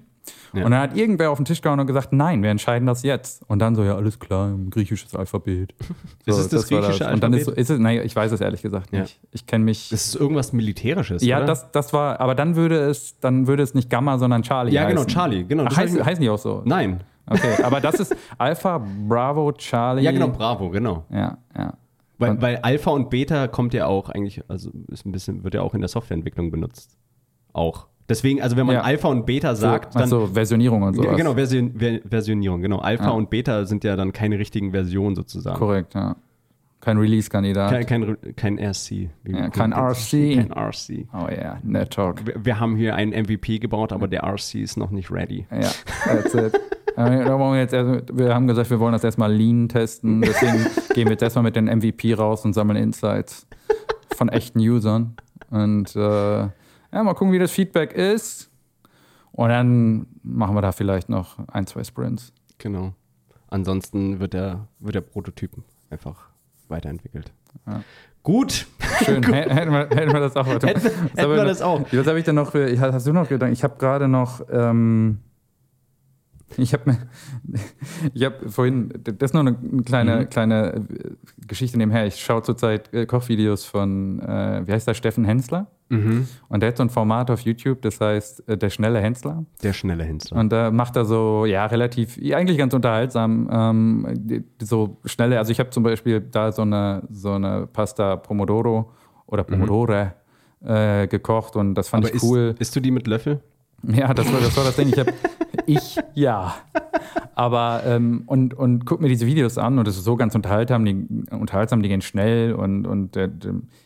Ja. Und dann hat irgendwer auf den Tisch gehauen und gesagt, nein, wir entscheiden das jetzt. Und dann so, ja, alles klar, ein griechisches Alphabet. So, Ist es das war griechische Und dann ist, Alphabet? ist es, nein, ich weiß es ehrlich gesagt Ja. nicht. Ich kenne mich. Das ist irgendwas Militärisches. Ja, oder? das, das war, aber dann würde es, dann würde es nicht Gamma, sondern Charlie Ja, heißen. genau, Charlie, genau, das Ach, heißen, heißen die auch so? Nein. Okay, aber das ist Alpha, Bravo, Charlie. Ja, genau, Bravo, genau. Ja, ja. Weil, Und- weil Alpha und Beta kommt ja auch eigentlich, also ist ein bisschen, wird ja auch in der Softwareentwicklung benutzt. Auch. Deswegen, also wenn man Ja. Alpha und Beta sagt, so, dann. also Versionierung und sowas. Genau, Version, Ver, Versionierung, genau. Alpha Ja. und Beta sind ja dann keine richtigen Versionen sozusagen. Korrekt, ja. Kein Release-Kandidat. Kein, kein, kein RC. Ja, kein. RC. Kein RC. Oh ja, Net Talk. Wir, wir haben hier einen MVP gebaut, aber der RC ist noch nicht ready. Ja, that's it. Äh, wir, haben gesagt, wir wollen das erstmal lean testen. Deswegen gehen wir jetzt erstmal mit den MVP raus und sammeln Insights von echten Usern. Und äh, ja, mal gucken, wie das Feedback ist. Und dann machen wir da vielleicht noch ein, zwei Sprints. Genau. Ansonsten wird der, wird der Prototyp einfach weiterentwickelt. Ja. Gut. Schön, Hä- hätten wir, hätten wir das auch. Hätten- was hätten wir das auch. Was habe ich denn noch für, hast du noch gedacht? Ich habe gerade noch, ähm, ich habe mir, ich habe vorhin, das ist nur eine kleine, Mhm. kleine äh, Geschichte nebenher. Ich schaue zurzeit äh, Kochvideos von, äh, wie heißt der, Steffen Hensler. Mhm. Und der hat so ein Format auf YouTube, das heißt äh, Der schnelle Hensler. Der schnelle Hensler. Und da macht er so, ja, relativ, eigentlich ganz unterhaltsam, ähm, so schnelle, also ich habe zum Beispiel da so eine, so eine Pasta Pomodoro oder Pomodore äh, gekocht und das fand Mhm. Aber ich isst, cool. isst du die mit Löffel? Ja, das war das, war das Ding. Ich, hab, ich ja. Aber, ähm, und, und guck mir diese Videos an und es ist so ganz unterhaltsam, die, unterhaltsam, die gehen schnell und, und äh,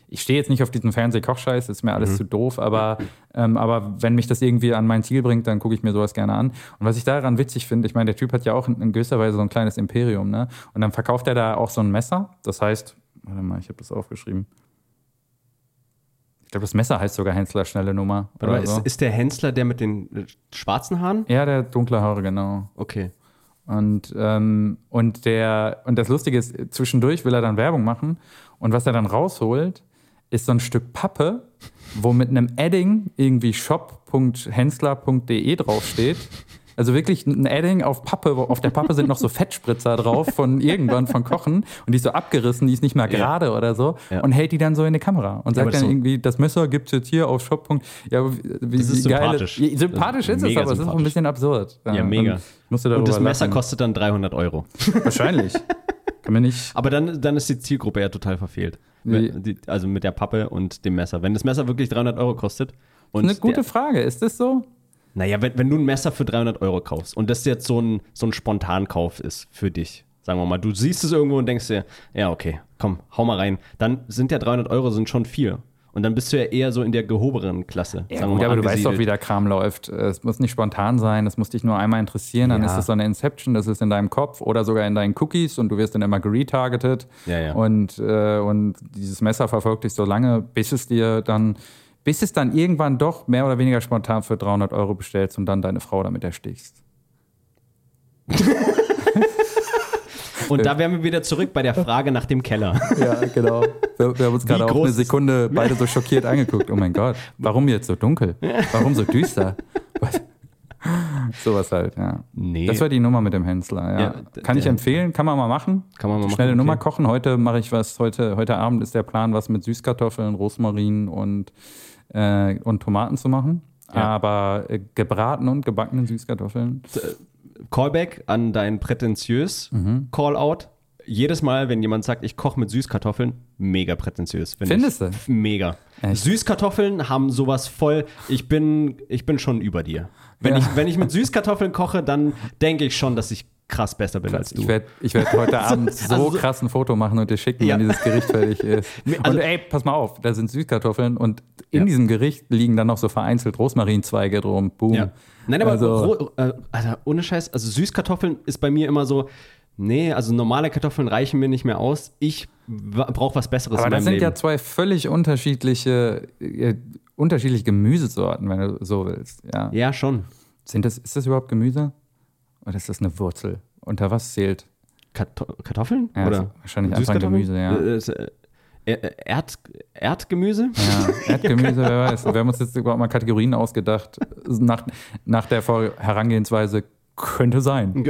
ich stehe jetzt nicht auf diesen Fernsehkochscheiß, ist mir alles zu doof, aber, ähm, aber wenn mich das irgendwie an mein Ziel bringt, dann gucke ich mir sowas gerne an. Und was ich daran witzig finde, ich meine, der Typ hat ja auch in, in gewisser Weise so ein kleines Imperium, ne? Und dann verkauft er da auch so ein Messer. Das heißt, warte mal, ich habe das aufgeschrieben. Ich glaube, das Messer heißt sogar Hensler schnelle Nummer. Oder ist, so. ist der Hensler der mit den äh, schwarzen Haaren? Ja, der dunkle Haare, genau. Okay. Und, ähm, und, der, und das Lustige ist, zwischendurch will er dann Werbung machen. Und was er dann rausholt, ist so ein Stück Pappe, wo mit einem Adding irgendwie shop.hensler.de draufsteht. Also wirklich ein Edding auf Pappe, auf der Pappe sind noch so Fettspritzer drauf von irgendwann von Kochen und die ist so abgerissen, die ist nicht mehr gerade oder so Ja. und hält die dann so in die Kamera und Ja, sagt das dann so- irgendwie, das Messer gibt's jetzt hier auf Shop. Ja, wie, Das ist wie geil- sympathisch. Ja, sympathisch Das ist ist es, aber es ist auch ein bisschen absurd. Ja, mega. Und Und das Messer lachen. kostet dann 300 Euro. wahrscheinlich. Kann mir nicht. Aber dann, dann ist die Zielgruppe ja total verfehlt. Die, also mit der Pappe und dem Messer. Wenn das Messer wirklich 300 Euro kostet und Eine gute Frage. Ist das so? Naja, wenn, wenn du ein Messer für 300 Euro kaufst und das jetzt so ein, so ein Spontankauf ist für dich, sagen wir mal, du siehst es irgendwo und denkst dir, ja, okay, komm, hau mal rein, dann sind ja 300 Euro sind schon viel. Und dann bist du ja eher so in der gehobenen Klasse. Ja, gut, aber du weißt doch, wie der Kram läuft. Es muss nicht spontan sein, es muss dich nur einmal interessieren, dann Ja. ist es so eine Inception, das ist in deinem Kopf oder sogar in deinen Cookies und du wirst dann immer geretargetet. Ja, ja. Und, äh, und dieses Messer verfolgt dich so lange, bis es dir dann, bis es dann irgendwann doch mehr oder weniger spontan für 300 Euro bestellst und dann deine Frau damit erstichst. Und da wären wir wieder zurück bei der Frage nach dem Keller. Ja, genau. Wir, wir haben uns gerade auch eine Sekunde beide so schockiert angeguckt. Oh mein Gott, warum jetzt so dunkel? Warum so düster? Was? Sowas halt, ja. Nee. Das war die Nummer mit dem Hensler, ja. Ja, kann ich empfehlen, kann man mal machen. Kann man mal machen, Schnelle okay. Nummer kochen. Heute mache ich was, heute, heute Abend ist der Plan, was mit Süßkartoffeln, Rosmarin und, äh, und Tomaten zu machen. Ja. Aber äh, gebraten und gebackenen Süßkartoffeln. Callback an dein prätentiös Mhm. Callout. Jedes Mal, wenn jemand sagt, ich koche mit Süßkartoffeln, mega prätentiös. finde Findest ich. du? Mega. Echt? Süßkartoffeln haben sowas voll. Ich bin, ich bin schon über dir. Wenn, Ja. ich, wenn ich mit Süßkartoffeln koche, dann denke ich schon, dass ich krass besser bin als du. Ich werde werd heute Abend so also- krass ein Foto machen und dir schicken, Ja. wenn dieses Gericht fertig ist. also- und ey, pass mal auf, da sind Süßkartoffeln und in Ja. diesem Gericht liegen dann noch so vereinzelt Rosmarinzweige drum. Boom. Ja. Nein, aber Also- Alter, ohne Scheiß, also Süßkartoffeln ist bei mir immer so, nee, also normale Kartoffeln reichen mir nicht mehr aus. Ich brauche was Besseres Aber in das sind Leben. ja zwei völlig unterschiedliche, äh, unterschiedliche Gemüsesorten, wenn du so willst. Ja. ja, schon. Sind das, ist das überhaupt Gemüse? Oder ist das eine Wurzel? Unter was zählt? Karto Kartoffeln? Ja, Oder wahrscheinlich einfach? Gemüse, ja. Äh, äh, Er- Erd Erdgemüse? Ja, Erdgemüse, wer weiß. Wir haben uns jetzt überhaupt mal Kategorien ausgedacht, nach, nach der Herangehensweise könnte sein.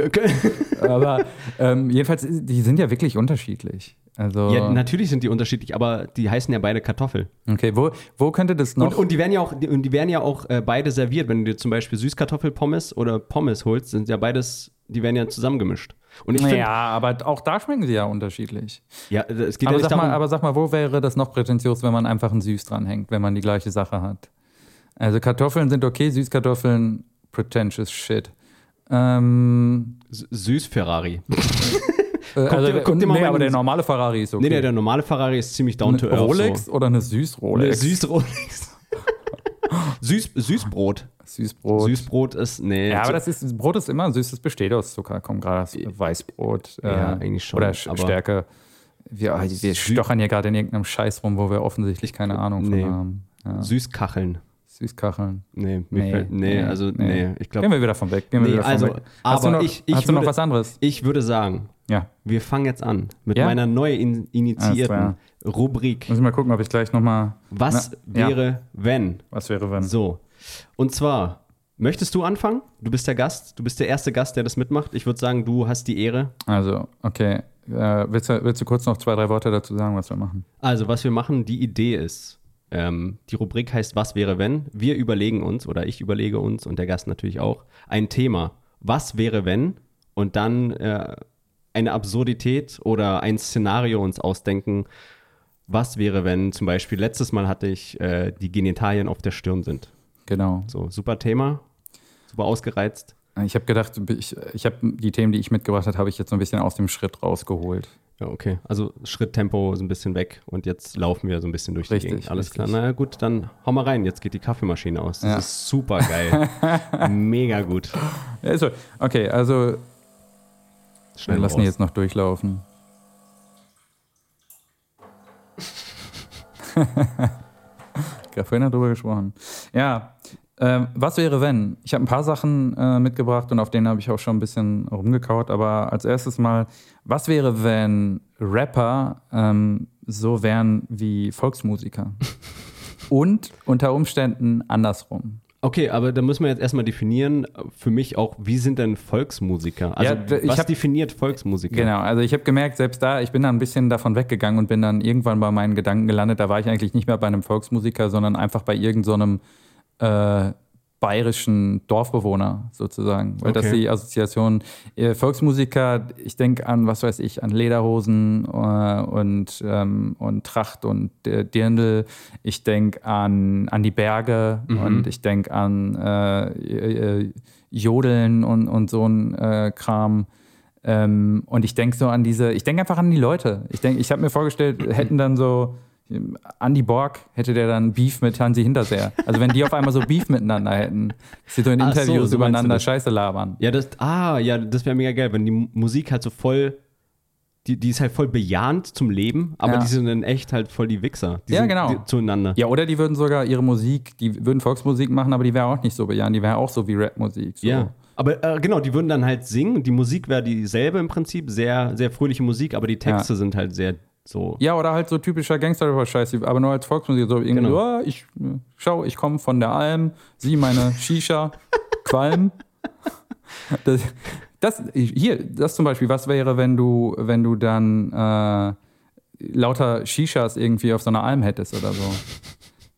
Aber ähm, jedenfalls, die sind ja wirklich unterschiedlich. Also, Ja, natürlich sind die unterschiedlich, aber die heißen ja beide Kartoffel. okay, wo, wo könnte das noch? Und, und die werden ja auch, die, und die werden ja auch äh, beide serviert. Wenn du dir zum Beispiel Süßkartoffelpommes oder Pommes holst, sind ja beides, die werden ja zusammengemischt. Und ich finde, ja, aber auch da schmecken sie ja unterschiedlich. ja, es geht Aber ja sag, darum, mal, aber sag mal, wo wäre das noch prätentiös, wenn man einfach ein Süß dranhängt, wenn man die gleiche Sache hat? Also Kartoffeln sind okay, Süßkartoffeln, pretentious shit. Ähm, S- Süß-Ferrari. äh, also, dir- guck dir mal nee, aber der normale Ferrari ist okay. Nee, nee, der normale Ferrari ist ziemlich down to earth. Rolex So. oder eine Süß-Rolex? Eine Süß-Rolex. Süß, Süßbrot. Süßbrot. Süßbrot ist, nee. Ja, aber das ist, Brot ist immer süß, das besteht aus Zucker. Komm, gerade das Weißbrot. Äh, Ja, eigentlich schon, Oder Stärke. Wir, wir stochern hier gerade in irgendeinem Scheiß rum, wo wir offensichtlich keine Ahnung von Nee. haben. Ja. Süßkacheln. Süßkacheln. Nee, fällt, nee, also, nee, ich glaube, Gehen wir wieder von weg. Gehen wir Nee, wieder von also, weg. Hast du aber noch, ich- ich hast du noch würde- was anderes? ich würde sagen, Ja. wir fangen jetzt an mit Ja? meiner neu in, initiierten Alles Rubrik. Muss ich mal gucken, ob ich gleich nochmal. Was ja. wäre, wenn? Was wäre, wenn? So. Und zwar, möchtest du anfangen? Du bist der Gast, du bist der erste Gast, der das mitmacht. Ich würde sagen, du hast die Ehre. Also, okay. Äh, willst, du, willst du kurz noch zwei, drei Worte dazu sagen, was wir machen? Also, was wir machen, die Idee ist, ähm, die Rubrik heißt Was wäre wenn? Wir überlegen uns, oder ich überlege uns und der Gast natürlich auch, ein Thema. Was wäre wenn? Und dann äh, eine Absurdität oder ein Szenario uns ausdenken. Was wäre, wenn zum Beispiel letztes Mal hatte ich äh, die Genitalien auf der Stirn sind. Genau. So, super Thema, super ausgereizt. Ich habe gedacht, ich, ich habe die Themen, die ich mitgebracht habe, habe ich jetzt so ein bisschen aus dem Schritt rausgeholt. Ja, okay. Also Schritttempo ist ein bisschen weg und jetzt laufen wir so ein bisschen durch die Richtig, Gegend. Alles richtig. klar. Na ja, gut, dann hau mal rein. Jetzt geht die Kaffeemaschine aus. Das Ja. ist super geil. Mega gut. Also, okay, also Schnell wir lassen die raus. jetzt noch durchlaufen. Ich habe vorhin darüber gesprochen. Ja, ähm, was wäre, wenn? Ich habe ein paar Sachen äh, mitgebracht und auf denen habe ich auch schon ein bisschen rumgekaut. Aber als erstes mal, was wäre, wenn Rapper ähm, so wären wie Volksmusiker? und unter Umständen andersrum. Okay, aber da müssen wir jetzt erstmal definieren, für mich auch, wie sind denn Volksmusiker? Also, Ja, was hab- definiert Volksmusiker? Genau, also ich habe gemerkt, selbst da, ich bin da ein bisschen davon weggegangen und bin dann irgendwann bei meinen Gedanken gelandet. Da war ich eigentlich nicht mehr bei einem Volksmusiker, sondern einfach bei irgendeinem so einem, äh, bayerischen Dorfbewohner sozusagen. Weil das Okay. die Assoziation äh, Volksmusiker, ich denke an, was weiß ich, an Lederhosen äh, und, ähm, und Tracht und äh, Dirndl. Ich denke an, an die Berge und ich denke an äh, äh, Jodeln und, und so ein äh, Kram. Ähm, und ich denke so an diese, ich denke einfach an die Leute. Ich denke, ich habe mir vorgestellt, hätten dann so Andy Borg hätte der dann Beef mit Hansi Hinterseher. Also wenn die auf einmal so Beef miteinander hätten, dass sie so in Ach so, Interviews so du übereinander. Scheiße labern. Ja, das, ah, ja, das wäre mega geil, wenn die Mu- Musik halt so voll, die, die ist halt voll bejahend zum Leben, aber Ja. die sind in echt halt voll die Wichser. Die Ja, sind genau. Die, zueinander. Ja, oder die würden sogar ihre Musik, die würden Volksmusik machen, aber die wäre auch nicht so bejahend, die wäre auch so wie Rapmusik. So. Ja. Aber äh, genau, die würden dann halt singen und die Musik wäre dieselbe im Prinzip, sehr, sehr fröhliche Musik, aber die Texte sind halt sehr so. Ja, oder halt so typischer Gangster-Scheiß, aber nur als Volksmusik. So irgendwie, Genau. ah, ich, schau, ich komme von der Alm, sieh meine Shisha, Qualm. Das, das, hier, das zum Beispiel, was wäre, wenn du, wenn du dann äh, lauter Shishas irgendwie auf so einer Alm hättest oder so?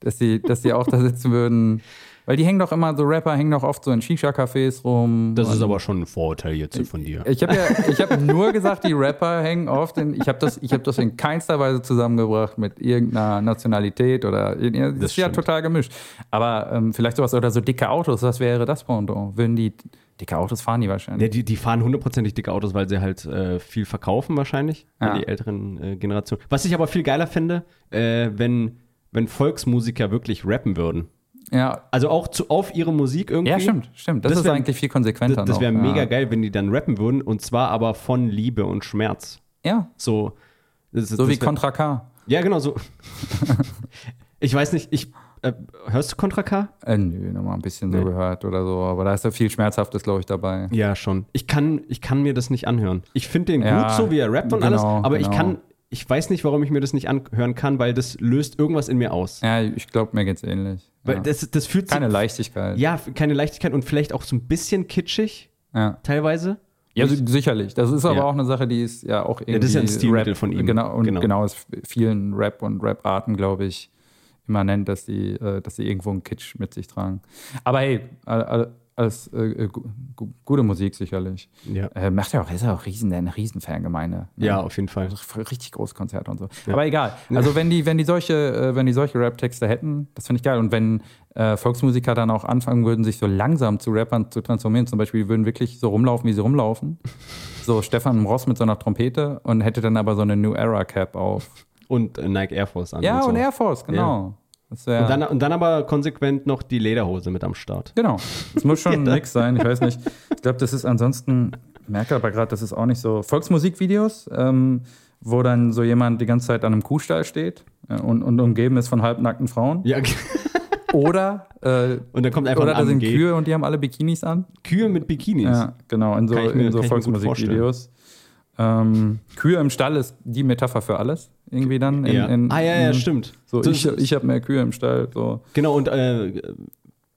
Dass die, dass die auch da sitzen würden. Weil die hängen doch immer, so Rapper hängen doch oft so in Shisha-Cafés rum. Das ist aber schon ein Vorurteil jetzt von dir. ich habe ja, ich habe nur gesagt, die Rapper hängen oft in. Ich habe das, ich habe das in keinster Weise zusammengebracht mit irgendeiner Nationalität oder. Das, Das ist ja total gemischt. Aber ähm, vielleicht sowas oder so dicke Autos. Was wäre das Pendant? Würden die dicke Autos fahren die Ja, wahrscheinlich? die, die fahren hundertprozentig dicke Autos, weil sie halt äh, viel verkaufen wahrscheinlich, Ja. die älteren äh, Generationen. Was ich aber viel geiler finde, äh, wenn, wenn Volksmusiker wirklich rappen würden. Ja, Also auch zu, auf ihre Musik irgendwie. ja, stimmt, stimmt. Das, Das ist wär- eigentlich viel konsequenter. Das, das wäre mega ja. geil, wenn die dann rappen würden und zwar aber von Liebe und Schmerz. Ja, So, das, so wie wär- Contra K. Ja, genau so. ich weiß nicht, ich äh, hörst du Contra K? Äh, nö, nochmal ein bisschen so Nee. gehört oder so. Aber da ist ja viel Schmerzhaftes, glaube ich, dabei. Ja, schon. Ich kann, ich kann mir das nicht anhören. Ich finde den Ja, gut, so wie er rappt und genau, alles, aber ich genau. kann, ich weiß nicht, warum ich mir das nicht anhören kann, weil das löst irgendwas in mir aus. Ja, ich glaube, mir geht's ähnlich. Weil Ja. das, das fühlt Keine Leichtigkeit. ja, keine Leichtigkeit und vielleicht auch so ein bisschen kitschig ja. teilweise. Ja, si- sicherlich. Das ist aber Ja. auch eine Sache, die ist ja auch irgendwie das ist ja ein Stilmittel Rap, von ihm. Genau, und Genau. genau, ist vielen Rap- und Rap-Arten, glaube ich, immanent, dass die, äh, dass die irgendwo einen Kitsch mit sich tragen. Aber hey, alles äh, äh, gu- gu- gute Musik sicherlich. Ja. Äh, macht ja auch, ist ja auch riesen, eine Riesenfangemeinde. ne? Ja, auf jeden Fall. Also richtig große Konzerte und so. Aber egal. Also wenn die, wenn die solche, äh, wenn die solche Rap-Texte hätten, das finde ich geil. Und wenn äh, Volksmusiker dann auch anfangen würden, sich so langsam zu Rappern zu transformieren, zum Beispiel, die würden wirklich so rumlaufen, wie sie rumlaufen. So Stefan Ross mit so einer Trompete und hätte dann aber so eine New Era Cap auf. Und äh, Nike Air Force an. Ja, und, und so. Air Force, genau. Wär, Und, dann, und dann aber konsequent noch die Lederhose mit am Start. Genau. Das muss schon Ja. ein Mix sein, ich weiß nicht. Ich glaube, das ist ansonsten, merke aber gerade, das ist auch nicht so. Volksmusikvideos, ähm, wo dann so jemand die ganze Zeit an einem Kuhstall steht äh, und, und umgeben ist von halbnackten Frauen. Ja, Oder, äh, und dann kommt einfach oder da sind. Kühe und die haben alle Bikinis an. Kühe mit Bikinis. Ja, genau, in so, so Volksmusikvideos. Ähm, Kühe im Stall ist die Metapher für alles, irgendwie dann. In, Ja. in, ah, ja, ja, in- stimmt. So, Das ich, ich habe mehr Kühe im Stall. So. Genau, und äh,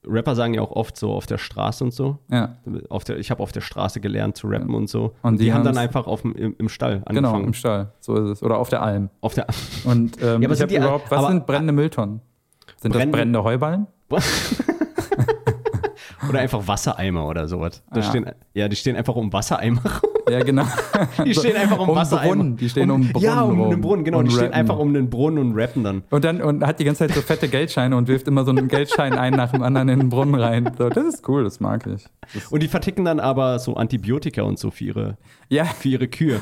Rapper sagen ja auch oft so auf der Straße und so. Ja, Auf der, ich habe auf der Straße gelernt zu rappen und so. Und Und die die, haben dann einfach auf dem, im, im Stall genau, angefangen. im Stall. So ist es. Oder auf der Alm. Auf der Und ähm, Ja, aber ich sind habe die- überhaupt, was aber- sind brennende Mülltonnen? Sind Brennende- das brennende Heuballen? oder einfach Wassereimer oder sowas. Da Ja. stehen, ja, die stehen einfach um Wassereimer rum. Ja, genau. Die stehen einfach um, Um Wassereimer. Brunnen. Die stehen um Brunnen Ja, um rum einen Brunnen, genau. und Die stehen rappen. einfach um einen Brunnen und rappen dann. Und dann und hat die ganze Zeit so fette Geldscheine und wirft immer so einen Geldschein ein nach dem anderen in den Brunnen rein. So, das ist cool, das mag ich. Das, Und die verticken dann aber so Antibiotika und so für ihre, ja, für ihre Kühe.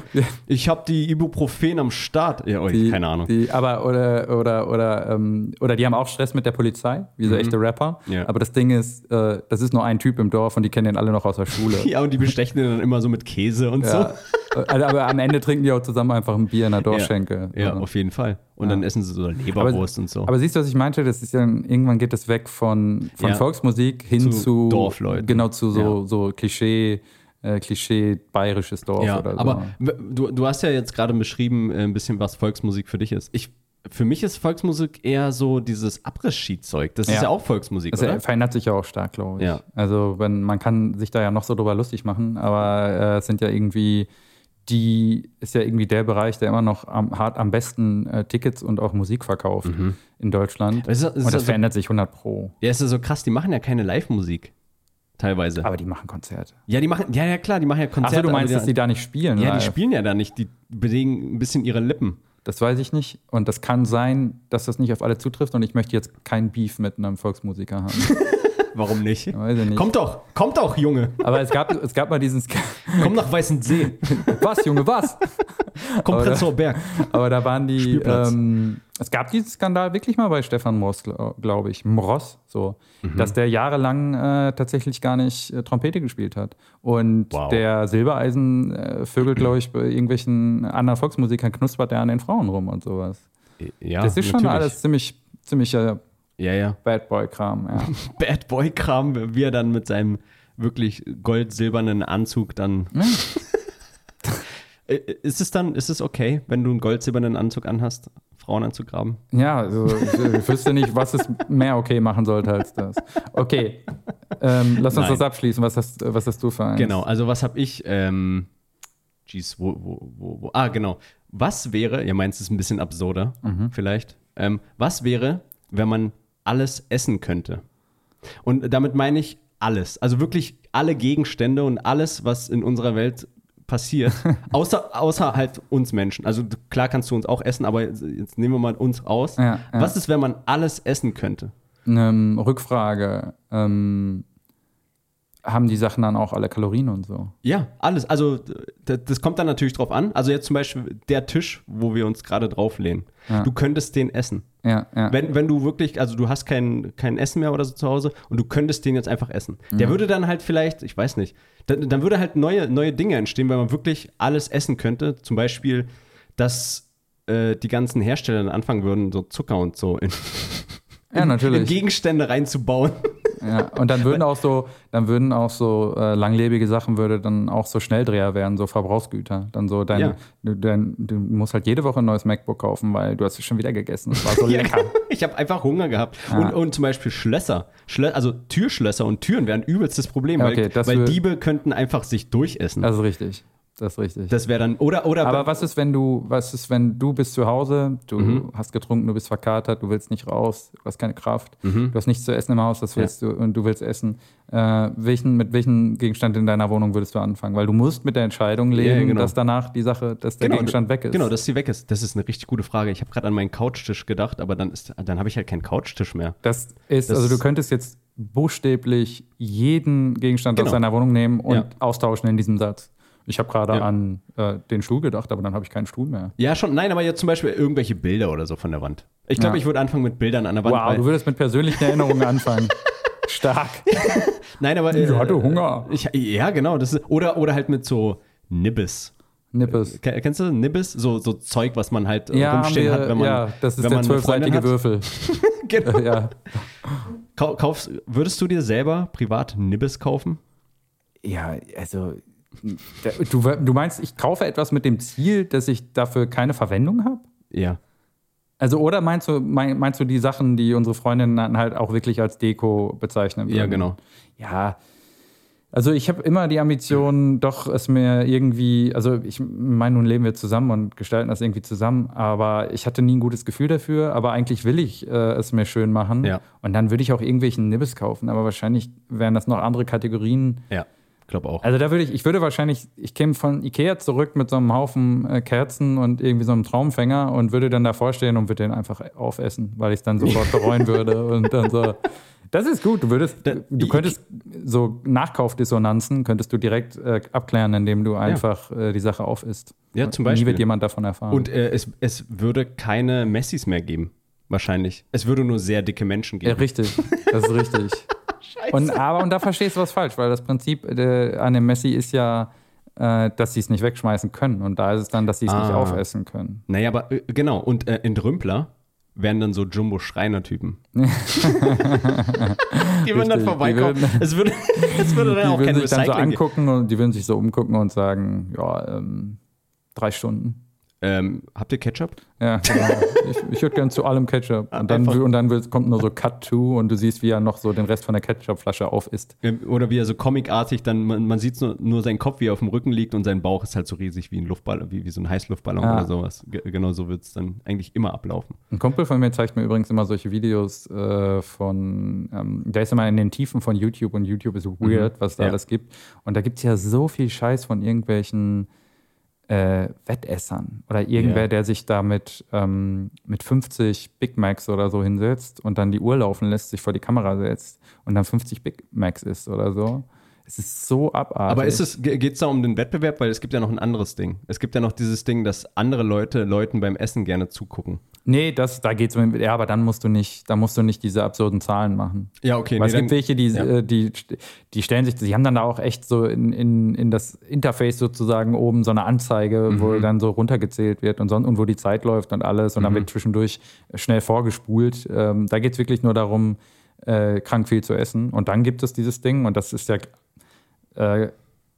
Ich habe die Ibuprofen am Start. Ja, oh, die, keine Ahnung. Die, aber oder oder oder ähm, oder die haben auch Stress mit der Polizei, wie so echte Rapper. Mhm. Ja. Aber das Ding ist, äh, das ist nur ein Typ im Dorf und die kennen den alle noch aus der Schule. ja, und die bestechen den dann immer so mit Käse und Ja. Also, aber am Ende trinken die auch zusammen einfach ein Bier in der so. Dorfschenke. Ja, So. auf jeden Fall. Und dann essen sie so Leberwurst und so. Aber siehst du, was ich meinte? Das ist ja, irgendwann geht es weg von, von Ja. Volksmusik hin Zu zu, Dorfleuten. Genau, zu so, Ja. so Klischee, äh, Klischee bayerisches Dorf ja, oder so. aber du, du hast ja jetzt gerade beschrieben, äh, ein bisschen, was Volksmusik für dich ist. Ich für mich ist Volksmusik eher so dieses Abriss-Ski-Zeug. Das ist Ja. ja auch Volksmusik, Das oder? verändert sich ja auch stark, glaube ich. Ja. Also wenn, man kann sich da ja noch so drüber lustig machen, aber äh, es sind ja irgendwie, die ist ja irgendwie der Bereich, der immer noch am, hart am besten äh, Tickets und auch Musik verkauft in Deutschland. Ist- ist und das also- verändert sich 100 pro. Ja, ist ja so krass, die machen ja keine Live-Musik. Teilweise. Aber die machen Konzerte. ja, die machen, ja, ja klar, die machen ja Konzerte. Achso, du meinst, aber dass die da nicht spielen? Ja, die live. spielen ja da nicht, die bewegen ein bisschen ihre Lippen. Das weiß ich nicht. Und das kann sein, dass das nicht auf alle zutrifft. Und ich möchte jetzt kein Beef mit einem Volksmusiker haben. Warum nicht? Weiß ich nicht. Kommt doch, kommt doch, Junge. Aber es gab, es gab mal diesen Sk Komm nach Weißensee. Was, Junge, was? Komm, Prenzlauer Berg. Aber da waren die. Ähm, es gab diesen Skandal wirklich mal bei Stefan Moss, glaube ich. Mross, so. Mhm. Dass der jahrelang äh, tatsächlich gar nicht äh, Trompete gespielt hat. Und Wow. der Silbereisen äh, vögelt, glaube ich, bei irgendwelchen anderen Volksmusikern knuspert der an den Frauen rum und sowas. Ja, das ist schon natürlich. alles ziemlich, ziemlicher Ja, ja. Bad Boy-Kram, ja. Bad Boy-Kram, wie er dann mit seinem wirklich gold-silbernen Anzug dann. Äh, ist es dann, ist es okay, wenn du einen gold-silbernen Anzug anhast, Frauen anzugraben? Ja, also ich, wüsste nicht, was es mehr okay machen sollte als das. Okay, ähm, lass uns Nein. das abschließen. Was hast, was hast du für eins? Genau, also was habe ich, ähm, jeez, wo, wo, wo, wo, ah, genau. Was wäre, ihr meint es ist ein bisschen absurder, vielleicht, ähm, was wäre, wenn man alles essen könnte? Und damit meine ich alles, also wirklich alle Gegenstände und alles, was in unserer Welt passiert, außer, außer halt uns Menschen. Also klar kannst du uns auch essen, aber jetzt, jetzt nehmen wir mal uns aus. Ja, ja. Was ist, wenn man alles essen könnte? Ähm, Rückfrage. Ähm, haben die Sachen dann auch alle Kalorien und so? Ja, alles. Also das kommt dann natürlich drauf an. Also jetzt zum Beispiel der Tisch, wo wir uns gerade drauflehnen. Ja. Du könntest den essen. Ja, ja. Wenn, wenn du wirklich, also du hast kein, kein Essen mehr oder so zu Hause und du könntest den jetzt einfach essen. Der würde dann halt vielleicht, ich weiß nicht, dann, dann würde halt neue, neue Dinge entstehen, weil man wirklich alles essen könnte. Zum Beispiel, dass äh, die ganzen Hersteller dann anfangen würden, so Zucker und so in, ja, in natürlich. Gegenstände reinzubauen. Ja. Und dann würden auch so, dann würden auch so äh, langlebige Sachen würde dann auch so Schnelldreher werden, so Verbrauchsgüter. Dann so dein, Ja. du, dein, du musst halt jede Woche ein neues MacBook kaufen, weil du hast es schon wieder gegessen. Das war so lecker. ich habe einfach Hunger gehabt. Ja. Und, und zum Beispiel Schlösser. Schlö also Türschlösser und Türen wären übelstes Problem, Okay, weil, weil Diebe könnten einfach sich durchessen. Das ist richtig. Das ist richtig. das wäre dann, oder, oder, Aber was ist, wenn du, was ist, wenn du bist zu Hause, du Mhm. hast getrunken, du bist verkatert, du willst nicht raus, du hast keine Kraft, Mhm. du hast nichts zu essen im Haus, das willst du und du willst essen. Äh, welchen, mit welchem Gegenstand in deiner Wohnung würdest du anfangen? Weil du musst mit der Entscheidung leben, ja, genau. dass danach die Sache, dass der Gegenstand weg ist. Genau, dass sie weg ist. Das ist eine richtig gute Frage. Ich habe gerade an meinen Couchtisch gedacht, aber dann, ist- dann habe ich halt keinen Couchtisch mehr. Das ist, Das also du könntest jetzt buchstäblich jeden Gegenstand aus Genau. deiner Wohnung nehmen und Ja. austauschen in diesem Satz. Ich habe gerade Ja. an äh, den Stuhl gedacht, aber dann habe ich keinen Stuhl mehr. Ja, schon. Nein, aber jetzt zum Beispiel irgendwelche Bilder oder so von der Wand. Ich glaube, Ja. ich würde anfangen mit Bildern an der Wand. Wow, weil- du würdest mit persönlichen Erinnerungen anfangen. Stark. nein, aber. Ich hatte Hunger. Ich, ja, genau. Das ist, oder, oder halt mit so Nibbes. Nippes. Ke- Kennst du Nibbes? So, so Zeug, was man halt äh, Ja, rumstehen wir, hat, wenn man. ja, das ist wenn der zwölfseitige. Würfel. genau. ja. Kau- Kaufst, würdest du dir selber privat Nibbes kaufen? ja, also du, du meinst, ich kaufe etwas mit dem Ziel, dass ich dafür keine Verwendung habe? Ja. Also oder meinst du, mein, meinst du die Sachen, die unsere Freundinnen halt auch wirklich als Deko bezeichnen würden? Ja, genau. Ja, also ich habe immer die Ambition, doch es mir irgendwie, also ich meine, nun leben wir zusammen und gestalten das irgendwie zusammen, aber ich hatte nie ein gutes Gefühl dafür, aber eigentlich will ich äh, es mir schön machen Ja. und dann würde ich auch irgendwelchen Nibbes kaufen, aber wahrscheinlich wären das noch andere Kategorien. Ja. Glaube auch. Also da würde ich, ich würde wahrscheinlich, ich käme von Ikea zurück mit so einem Haufen äh, Kerzen und irgendwie so einem Traumfänger und würde dann davor stehen und würde den einfach aufessen, weil ich es dann sofort bereuen würde und dann so. Das ist gut. Du würdest, du könntest so Nachkaufdissonanzen könntest du direkt äh, abklären, indem du einfach äh, die Sache aufisst. Ja, zum Und Nie Beispiel. wird jemand davon erfahren. Und äh, es, es würde keine Messis mehr geben. Wahrscheinlich. Es würde nur sehr dicke Menschen ja, geben. richtig. Das ist richtig. Und, aber und da verstehst du was falsch, weil das Prinzip äh, an dem Messi ist ja, äh, dass sie es nicht wegschmeißen können. Und da ist es dann, dass sie es nicht Ah. aufessen können. Naja, aber äh, genau. Und äh, Entrümpler wären dann so Jumbo-Schreiner-Typen. die würden dann vorbeikommen. die würden- es, würde, es würde dann Die auch kein würden sich dann so Recycling angucken und die würden sich so umgucken und sagen, ja, ähm, drei Stunden. Ähm, habt ihr Ketchup? Ja, genau. ich ich würde gern zu allem Ketchup. Und dann, und dann wird- kommt nur so Cut to und du siehst, wie er noch so den Rest von der Ketchupflasche auf isst. Ähm, Oder wie er so comicartig dann, man, man sieht nur, nur seinen Kopf, wie er auf dem Rücken liegt und sein Bauch ist halt so riesig wie ein Luftballon, wie, wie so ein Heißluftballon Ah. oder sowas. Ge genau so wird es dann eigentlich immer ablaufen. Ein Kumpel von mir zeigt mir übrigens immer solche Videos äh, von, ähm, der ist immer in den Tiefen von YouTube und YouTube ist weird, was da Ja. alles gibt. Und da gibt es ja so viel Scheiß von irgendwelchen äh, Wettessern oder irgendwer, Ja. der sich da mit, ähm, mit 50 Big Macs oder so hinsetzt und dann die Uhr laufen lässt, sich vor die Kamera setzt und dann 50 Big Macs isst oder so. Es ist so abartig. Aber ist es, geht es da um den Wettbewerb? Weil es gibt ja noch ein anderes Ding. Es gibt ja noch dieses Ding, dass andere Leute Leuten beim Essen gerne zugucken. Nee, das, da geht's um, ja, aber dann musst du nicht, da musst du nicht diese absurden Zahlen machen. Ja, okay. Weil es gibt welche, die, ja. äh, die, die stellen sich, die haben dann da auch echt so in, in, in das Interface sozusagen oben so eine Anzeige, Mhm. wo dann so runtergezählt wird und, so, und wo die Zeit läuft und alles und dann Mhm. wird zwischendurch schnell vorgespult. Ähm, da geht es wirklich nur darum, äh, krank viel zu essen. Und dann gibt es dieses Ding und das ist ja, äh,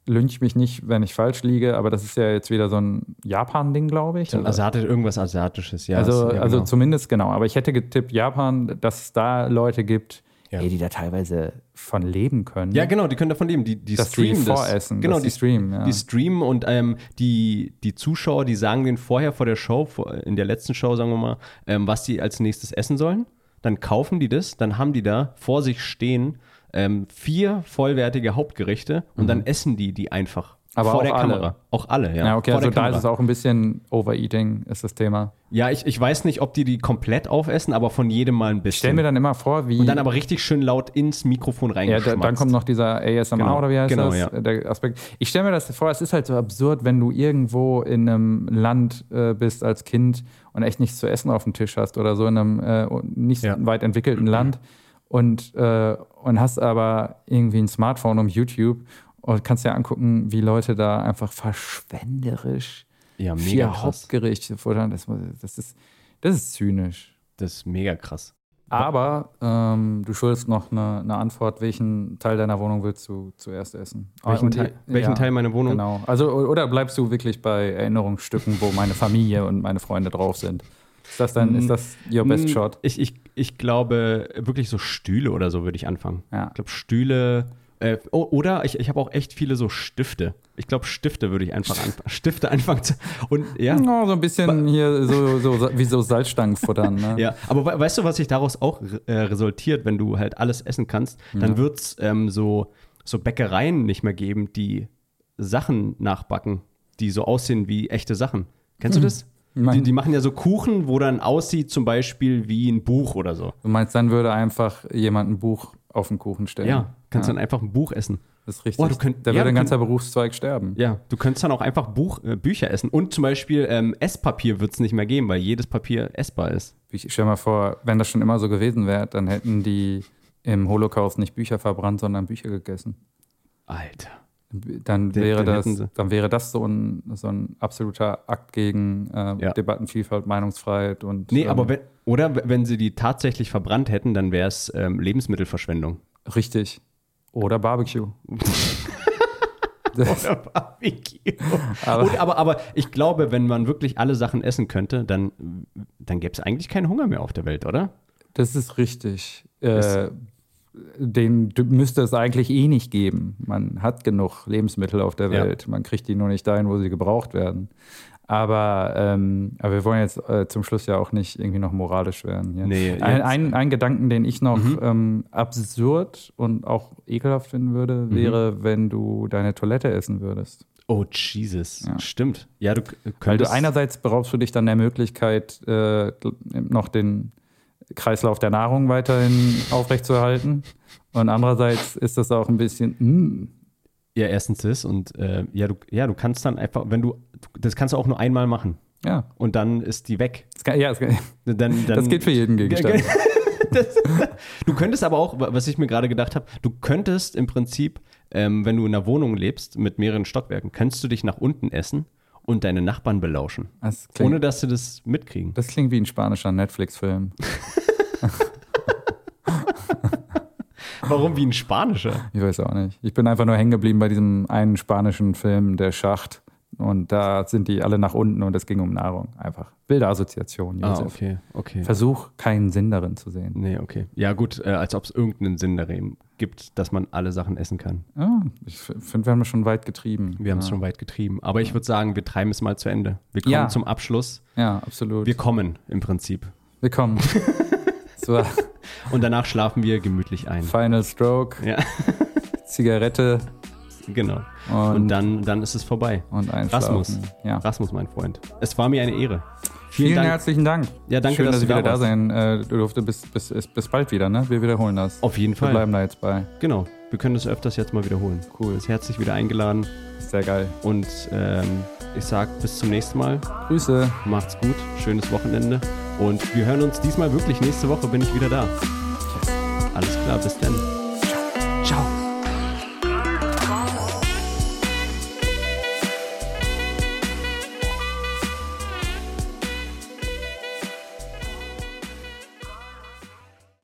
lynch mich nicht, wenn ich falsch liege, aber das ist ja jetzt wieder so ein Japan-Ding, glaube ich. So ein Asiatisch, irgendwas Asiatisches, ja. Also, ja, also genau. zumindest genau. Aber ich hätte getippt, Japan, dass es da Leute gibt, Ja. die da teilweise von leben können. Ja, genau, die können davon leben. Die, die dass die streamen das. voressen. Genau, dass die, die streamen. Ja. die streamen und ähm, die, die Zuschauer, die sagen denen vorher vor der Show, vor, in der letzten Show, sagen wir mal, ähm, was sie als nächstes essen sollen. Dann kaufen die das, dann haben die da vor sich stehen ähm, vier vollwertige Hauptgerichte und dann essen die die einfach Mhm. Aber vor der alle. Kamera. Auch alle, ja. ja, okay, vor also da ist es auch ein bisschen Overeating, ist das Thema. Ja, ich, ich weiß nicht, ob die die komplett aufessen, aber von jedem mal ein Ich bisschen. stell mir dann immer vor, wie. und dann aber richtig schön laut ins Mikrofon ja, reingeschmatzt. da, dann kommt noch dieser ASMR Genau, oder wie heißt genau, das? ja. Der Aspekt. Ich stelle mir das vor, es ist halt so absurd, wenn du irgendwo in einem Land äh, bist als Kind und echt nichts zu essen auf dem Tisch hast oder so in einem äh, nicht Ja. weit entwickelten Land und, äh, und hast aber irgendwie ein Smartphone um YouTube und kannst dir angucken, wie Leute da einfach verschwenderisch Ja, mega vier krass. Hauptgerichte fordern. Das, das, ist, das ist zynisch. Das ist mega krass. Aber ähm, du schuldest noch eine, eine Antwort. Welchen Teil deiner Wohnung willst du zuerst essen? Welchen, Und die- Teil, welchen ja, Teil meiner Wohnung? Genau. Also, oder bleibst du wirklich bei Erinnerungsstücken, wo meine Familie und meine Freunde drauf sind? Ist das dann, ist das your best Mm, shot? Ich, ich, ich glaube, wirklich so Stühle oder so würde ich anfangen. Ja. Ich glaube, Stühle. Äh, oh, oder ich, ich habe auch echt viele so Stifte. Ich glaube, Stifte würde ich einfach anfangen. Stifte anfangen zu. Und ja. Oh, so ein bisschen hier so, so wie so Salzstangen futtern. Ne? Ja, aber we weißt du, was sich daraus auch äh, resultiert, wenn du halt alles essen kannst? Dann wird es ähm, so, so Bäckereien nicht mehr geben, die Sachen nachbacken, die so aussehen wie echte Sachen. Kennst du das? Die, die machen ja so Kuchen, wo dann aussieht zum Beispiel wie ein Buch oder so. Du meinst, dann würde einfach jemand ein Buch auf den Kuchen stellen? Ja, kannst ja, dann einfach ein Buch essen. Das ist richtig. Oh, du könnt- da ja, würde ein ganzer könnt- Berufszweig sterben. Ja, du könntest dann auch einfach Buch, äh, Bücher essen. Und zum Beispiel ähm, Esspapier wird es nicht mehr geben, weil jedes Papier essbar ist. Ich stell mal vor, wenn das schon immer so gewesen wäre, dann hätten die im Holocaust nicht Bücher verbrannt, sondern Bücher gegessen. Alter. Dann Den- wäre, den das, dann wäre das so ein, so ein absoluter Akt gegen äh, Ja. Debattenvielfalt, Meinungsfreiheit und. Nee, ähm, aber wenn, oder wenn sie die tatsächlich verbrannt hätten, dann wäre es ähm, Lebensmittelverschwendung. Richtig. Oder Barbecue. Das, Oder Barbecue. Aber- Und, aber, aber ich glaube, wenn man wirklich alle Sachen essen könnte, dann, dann gäbe es eigentlich keinen Hunger mehr auf der Welt, oder? das ist richtig. Äh, den müsste es eigentlich eh nicht geben. Man hat genug Lebensmittel auf der Ja. Welt. Man kriegt die nur nicht dahin, wo sie gebraucht werden. Aber, ähm, aber wir wollen jetzt äh, zum Schluss ja auch nicht irgendwie noch moralisch werden. Hier. Nee, ein, ein, ein Gedanken, den ich noch Mhm. ähm, absurd und auch ekelhaft finden Mhm. würde, wäre, wenn du deine Toilette essen würdest. Oh, Jesus. Ja. Stimmt. Ja, du k- Weil könntest. du einerseits beraubst du dich dann der Möglichkeit, äh, noch den Kreislauf der Nahrung weiterhin aufrechtzuerhalten. Und andererseits ist das auch ein bisschen, mm, ja, erstens das und äh, ja, du, ja, du kannst dann einfach, wenn du, das kannst du auch nur einmal machen ja, und dann ist die weg. das, kann, ja das, kann, Dann, dann, das geht für jeden Gegenstand. das, du könntest aber auch, was ich mir gerade gedacht habe, du könntest im Prinzip, ähm, wenn du in einer Wohnung lebst mit mehreren Stockwerken, könntest du dich nach unten essen und deine Nachbarn belauschen. Das klingt, Ohne dass sie das mitkriegen. das klingt wie ein spanischer Netflix-Film. Warum wie ein Spanischer? Ich weiß auch nicht. Ich bin einfach nur hängen geblieben bei diesem einen spanischen Film, Der Schacht. Und da sind die alle nach unten und es ging um Nahrung. Einfach wilde Assoziation, Ah, okay, okay. Versuch, keinen Sinn darin zu sehen. Nee, okay. Ja, gut, äh, als ob es irgendeinen Sinn darin gibt, dass man alle Sachen essen kann. Ja, ich finde, wir haben es schon weit getrieben. Wir haben es ja. schon weit getrieben. Aber ich würde sagen, wir treiben es mal zu Ende. Wir kommen Ja. zum Abschluss. Ja, absolut. Wir kommen im Prinzip. Willkommen. so, Und danach schlafen wir gemütlich ein. Final Stroke, Ja, Zigarette genau. und, Und dann, dann ist es vorbei. und. Rasmus. Ja. Rasmus, mein Freund. Es war mir eine Ehre. Vielen, Dank. herzlichen Dank. Ja, danke, Schön, dass dass, du ich wieder da da sein äh, durfte. Bis, bis, bis, bald wieder, ne? Wir wiederholen das. Auf jeden Wir Fall. bleiben da jetzt bei. Genau. Wir können das öfters jetzt mal wiederholen. Cool. Ist herzlich wieder eingeladen. Sehr geil. Und ähm, ich sag bis zum nächsten Mal. Grüße. Macht's gut. Schönes Wochenende. Und wir hören uns diesmal wirklich nächste Woche bin ich wieder da. Alles klar, bis dann.